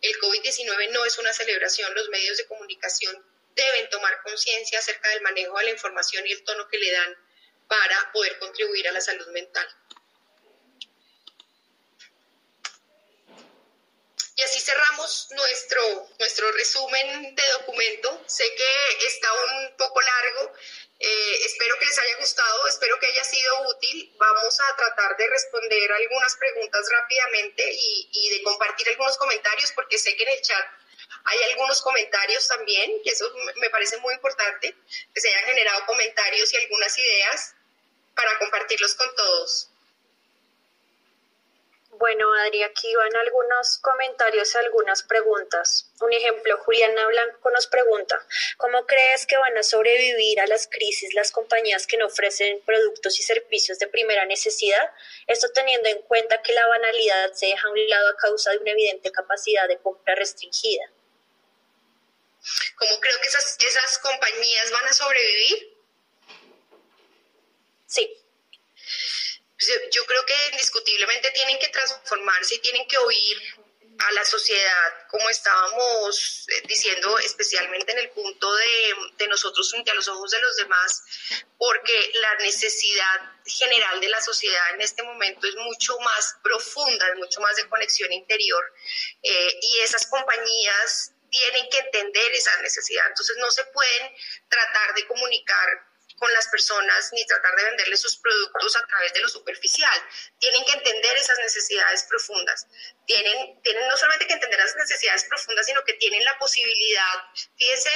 S1: el COVID-19 no es una celebración, los medios de comunicación deben tomar conciencia acerca del manejo de la información y el tono que le dan para poder contribuir a la salud mental. Y así cerramos nuestro, nuestro resumen de documento. Sé que está un poco largo. Eh, espero que les haya gustado, espero que haya sido útil. Vamos a tratar de responder algunas preguntas rápidamente y, de compartir algunos comentarios porque sé que en el chat hay algunos comentarios también, que eso me parece muy importante, que se hayan generado comentarios y algunas ideas para compartirlos con todos.
S2: Bueno, Adri, aquí van algunos comentarios, algunas preguntas. Un ejemplo, Juliana Blanco nos pregunta, ¿cómo crees que van a sobrevivir a las crisis las compañías que no ofrecen productos y servicios de primera necesidad? Esto teniendo en cuenta que la banalidad se deja a un lado a causa de una evidente capacidad de compra restringida.
S1: ¿Cómo creo que esas, esas compañías van a sobrevivir?
S2: Sí.
S1: Pues yo creo que indiscutiblemente tienen que transformarse y tienen que oír a la sociedad, como estábamos eh, diciendo, especialmente en el punto de, de, nosotros frente a los ojos de los demás, porque la necesidad general de la sociedad en este momento es mucho más profunda, es mucho más de conexión interior, eh, y esas compañías tienen que entender esa necesidad, entonces no se pueden tratar de comunicar con las personas ni tratar de venderles sus productos a través de lo superficial. Tienen que entender esas necesidades profundas. Tienen, tienen no solamente que entender las necesidades profundas, sino que tienen la posibilidad, fíjense,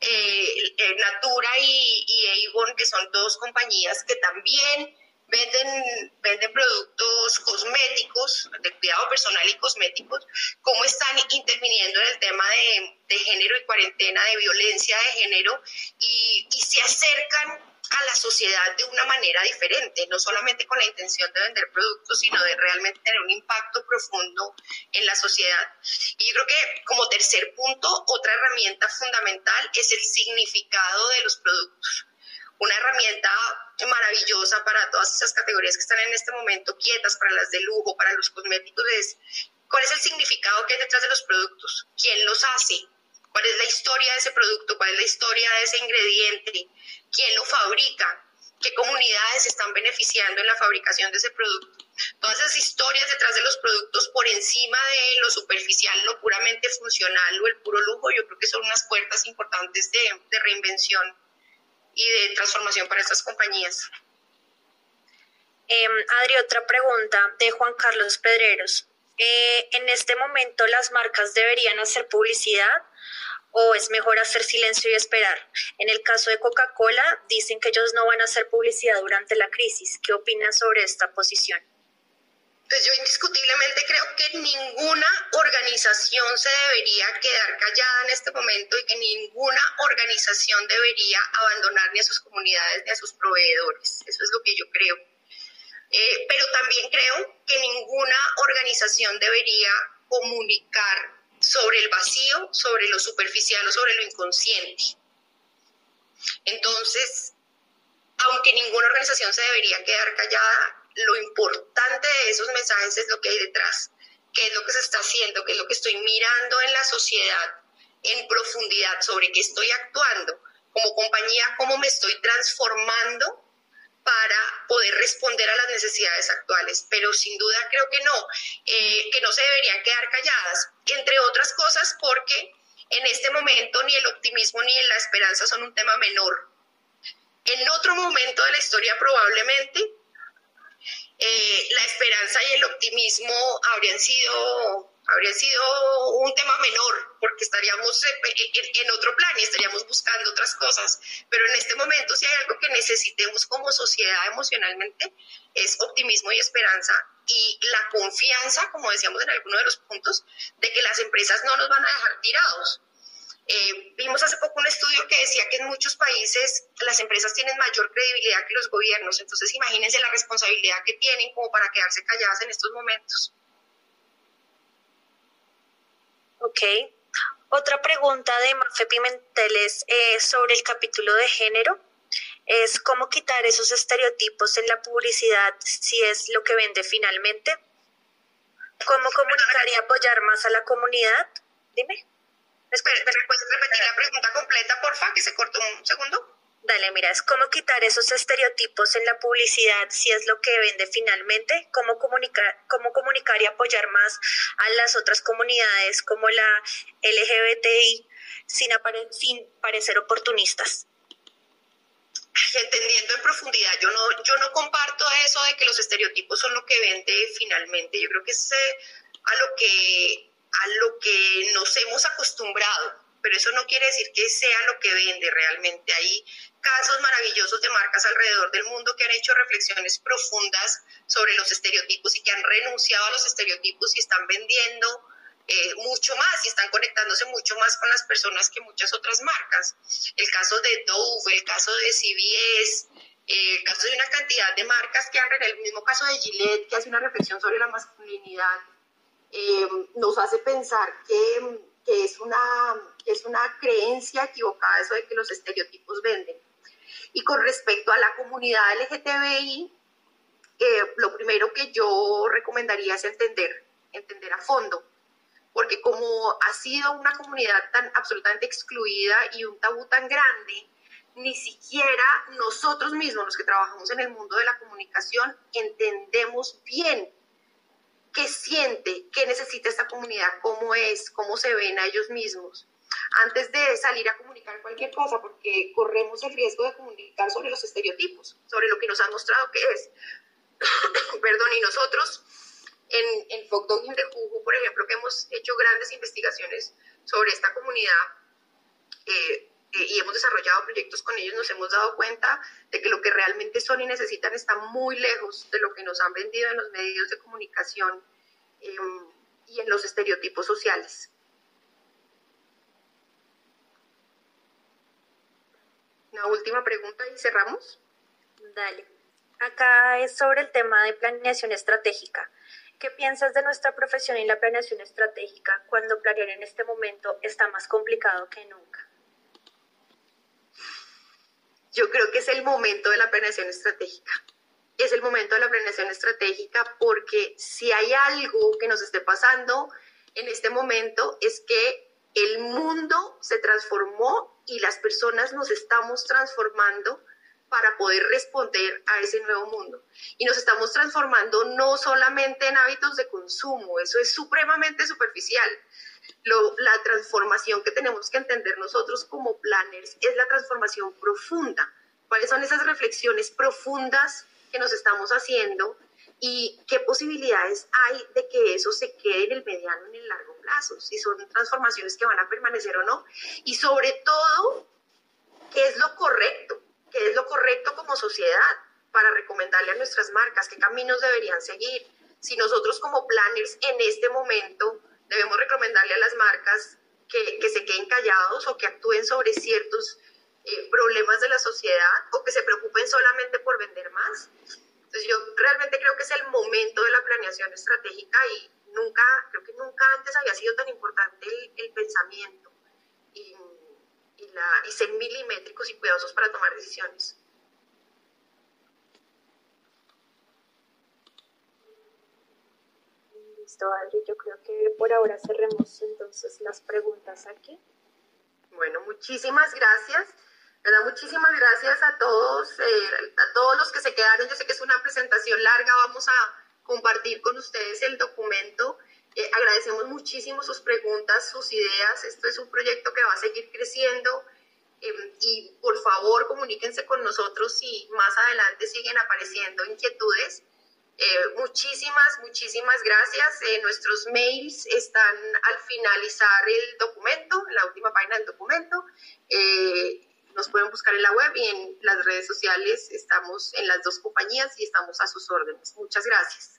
S1: eh, eh, Natura y, y Avon, que son dos compañías que también venden, venden productos cosméticos, de cuidado personal y cosméticos, cómo están interviniendo en el tema de, de género y cuarentena, de violencia de género, y, y se acercan a la sociedad de una manera diferente, no solamente con la intención de vender productos, sino de realmente tener un impacto profundo en la sociedad. Y yo creo que como tercer punto, otra herramienta fundamental es el significado de los productos una herramienta maravillosa para todas esas categorías que están en este momento quietas, para las de lujo, para los cosméticos, es cuál es el significado que hay detrás de los productos, quién los hace, cuál es la historia de ese producto, cuál es la historia de ese ingrediente, quién lo fabrica, qué comunidades están beneficiando en la fabricación de ese producto. Todas esas historias detrás de los productos por encima de lo superficial, lo puramente funcional o el puro lujo, yo creo que son unas puertas importantes de, de reinvención y de transformación para estas compañías.
S2: Eh, Adri, otra pregunta de Juan Carlos Pedreros. Eh, ¿En este momento las marcas deberían hacer publicidad o es mejor hacer silencio y esperar? En el caso de Coca-Cola, dicen que ellos no van a hacer publicidad durante la crisis. ¿Qué opinas sobre esta posición?
S1: Pues yo indiscutiblemente creo que ninguna organización se debería quedar callada en este momento y que ninguna organización debería abandonar ni a sus comunidades ni a sus proveedores. Eso es lo que yo creo. Eh, pero también creo que ninguna organización debería comunicar sobre el vacío, sobre lo superficial o sobre lo inconsciente. Entonces, aunque ninguna organización se debería quedar callada, lo importante de esos mensajes es lo que hay detrás, qué es lo que se está haciendo, qué es lo que estoy mirando en la sociedad en profundidad sobre qué estoy actuando como compañía, cómo me estoy transformando para poder responder a las necesidades actuales. Pero sin duda creo que no, eh, que no se deberían quedar calladas, entre otras cosas porque en este momento ni el optimismo ni la esperanza son un tema menor. En otro momento de la historia probablemente eh, la esperanza y el optimismo habrían sido habría sido un tema menor, porque estaríamos en, otro plan y estaríamos buscando otras cosas. Pero en este momento, si hay algo que necesitemos como sociedad emocionalmente, es optimismo y esperanza y la confianza, como decíamos en alguno de los puntos, de que las empresas no nos van a dejar tirados. Eh, vimos hace poco un estudio que decía que en muchos países las empresas tienen mayor credibilidad que los gobiernos, entonces imagínense la responsabilidad que tienen como para quedarse calladas en estos momentos.
S2: Ok. Otra pregunta de Mafe Pimentel es eh, sobre el capítulo de género. Es cómo quitar esos estereotipos en la publicidad si es lo que vende finalmente. ¿Cómo comunicar y apoyar más a la comunidad? Dime.
S1: Espera, ¿puedes repetir la pregunta completa, porfa? Que se cortó un segundo.
S2: Dale, mira, es cómo quitar esos estereotipos en la publicidad, si es lo que vende finalmente, cómo comunicar, cómo comunicar y apoyar más a las otras comunidades como la LGBTI sin, sin parecer oportunistas.
S1: Entendiendo en profundidad, yo no, yo no comparto eso de que los estereotipos son lo que vende finalmente. Yo creo que es eh, a lo que, a lo que nos hemos acostumbrado pero eso no quiere decir que sea lo que vende realmente. Hay casos maravillosos de marcas alrededor del mundo que han hecho reflexiones profundas sobre los estereotipos y que han renunciado a los estereotipos y están vendiendo eh, mucho más y están conectándose mucho más con las personas que muchas otras marcas. El caso de Dove, el caso de CVS, eh, el caso de una cantidad de marcas que han, el mismo caso de Gillette, que hace una reflexión sobre la masculinidad, eh, nos hace pensar que, que es una es una creencia equivocada eso de que los estereotipos venden. Y con respecto a la comunidad LGTBI, eh, lo primero que yo recomendaría es entender, entender a fondo, porque como ha sido una comunidad tan absolutamente excluida y un tabú tan grande, ni siquiera nosotros mismos, los que trabajamos en el mundo de la comunicación, entendemos bien qué siente, qué necesita esta comunidad, cómo es, cómo se ven a ellos mismos antes de salir a comunicar cualquier cosa, porque corremos el riesgo de comunicar sobre los estereotipos, sobre lo que nos han mostrado que es. Perdón, y nosotros en, en Fogdog y en Rejugo, por ejemplo, que hemos hecho grandes investigaciones sobre esta comunidad eh, eh, y hemos desarrollado proyectos con ellos, nos hemos dado cuenta de que lo que realmente son y necesitan está muy lejos de lo que nos han vendido en los medios de comunicación em, y en los estereotipos sociales. Una última pregunta y cerramos.
S2: Dale. Acá es sobre el tema de planeación estratégica. ¿Qué piensas de nuestra profesión y la planeación estratégica cuando planear en este momento está más complicado que nunca?
S1: Yo creo que es el momento de la planeación estratégica. Es el momento de la planeación estratégica porque si hay algo que nos esté pasando en este momento es que El mundo se transformó y las personas nos estamos transformando para poder responder a ese nuevo mundo. Y nos estamos transformando no solamente en hábitos de consumo, eso es supremamente superficial. La transformación que tenemos que entender nosotros como planners es la transformación profunda. ¿Cuáles son esas reflexiones profundas que nos estamos haciendo y qué posibilidades hay de que eso se quede en el mediano, en el largo plazo? Si son transformaciones que van a permanecer o no. Y sobre todo, ¿qué es lo correcto? qué es lo correcto como sociedad para recomendarle a nuestras marcas, qué caminos deberían seguir. Si nosotros como planners en este momento debemos recomendarle a las marcas que, que se queden callados o que actúen sobre ciertos eh, problemas de la sociedad o que se preocupen solamente por vender más. Entonces yo realmente creo que es el momento de la planeación estratégica y nunca, creo que nunca antes había sido tan importante el, el pensamiento. Y, y, la, y ser milimétricos y cuidadosos para tomar decisiones.
S2: Listo, Adri, yo creo que por ahora cerremos entonces las preguntas aquí.
S1: Bueno, muchísimas gracias. ¿verdad? Muchísimas gracias a todos, eh, a todos los que se quedaron. Yo sé que es una presentación larga, vamos a compartir con ustedes el documento eh, agradecemos muchísimo sus preguntas, sus ideas. Esto es un proyecto que va a seguir creciendo. Em, y por favor comuníquense con nosotros si más adelante siguen apareciendo inquietudes. Eh, muchísimas, muchísimas gracias. Eh, nuestros mails están al finalizar el documento, en la última página del documento. nos pueden buscar en la web y en las redes sociales. Estamos en las dos compañías y estamos a sus órdenes. Muchas gracias.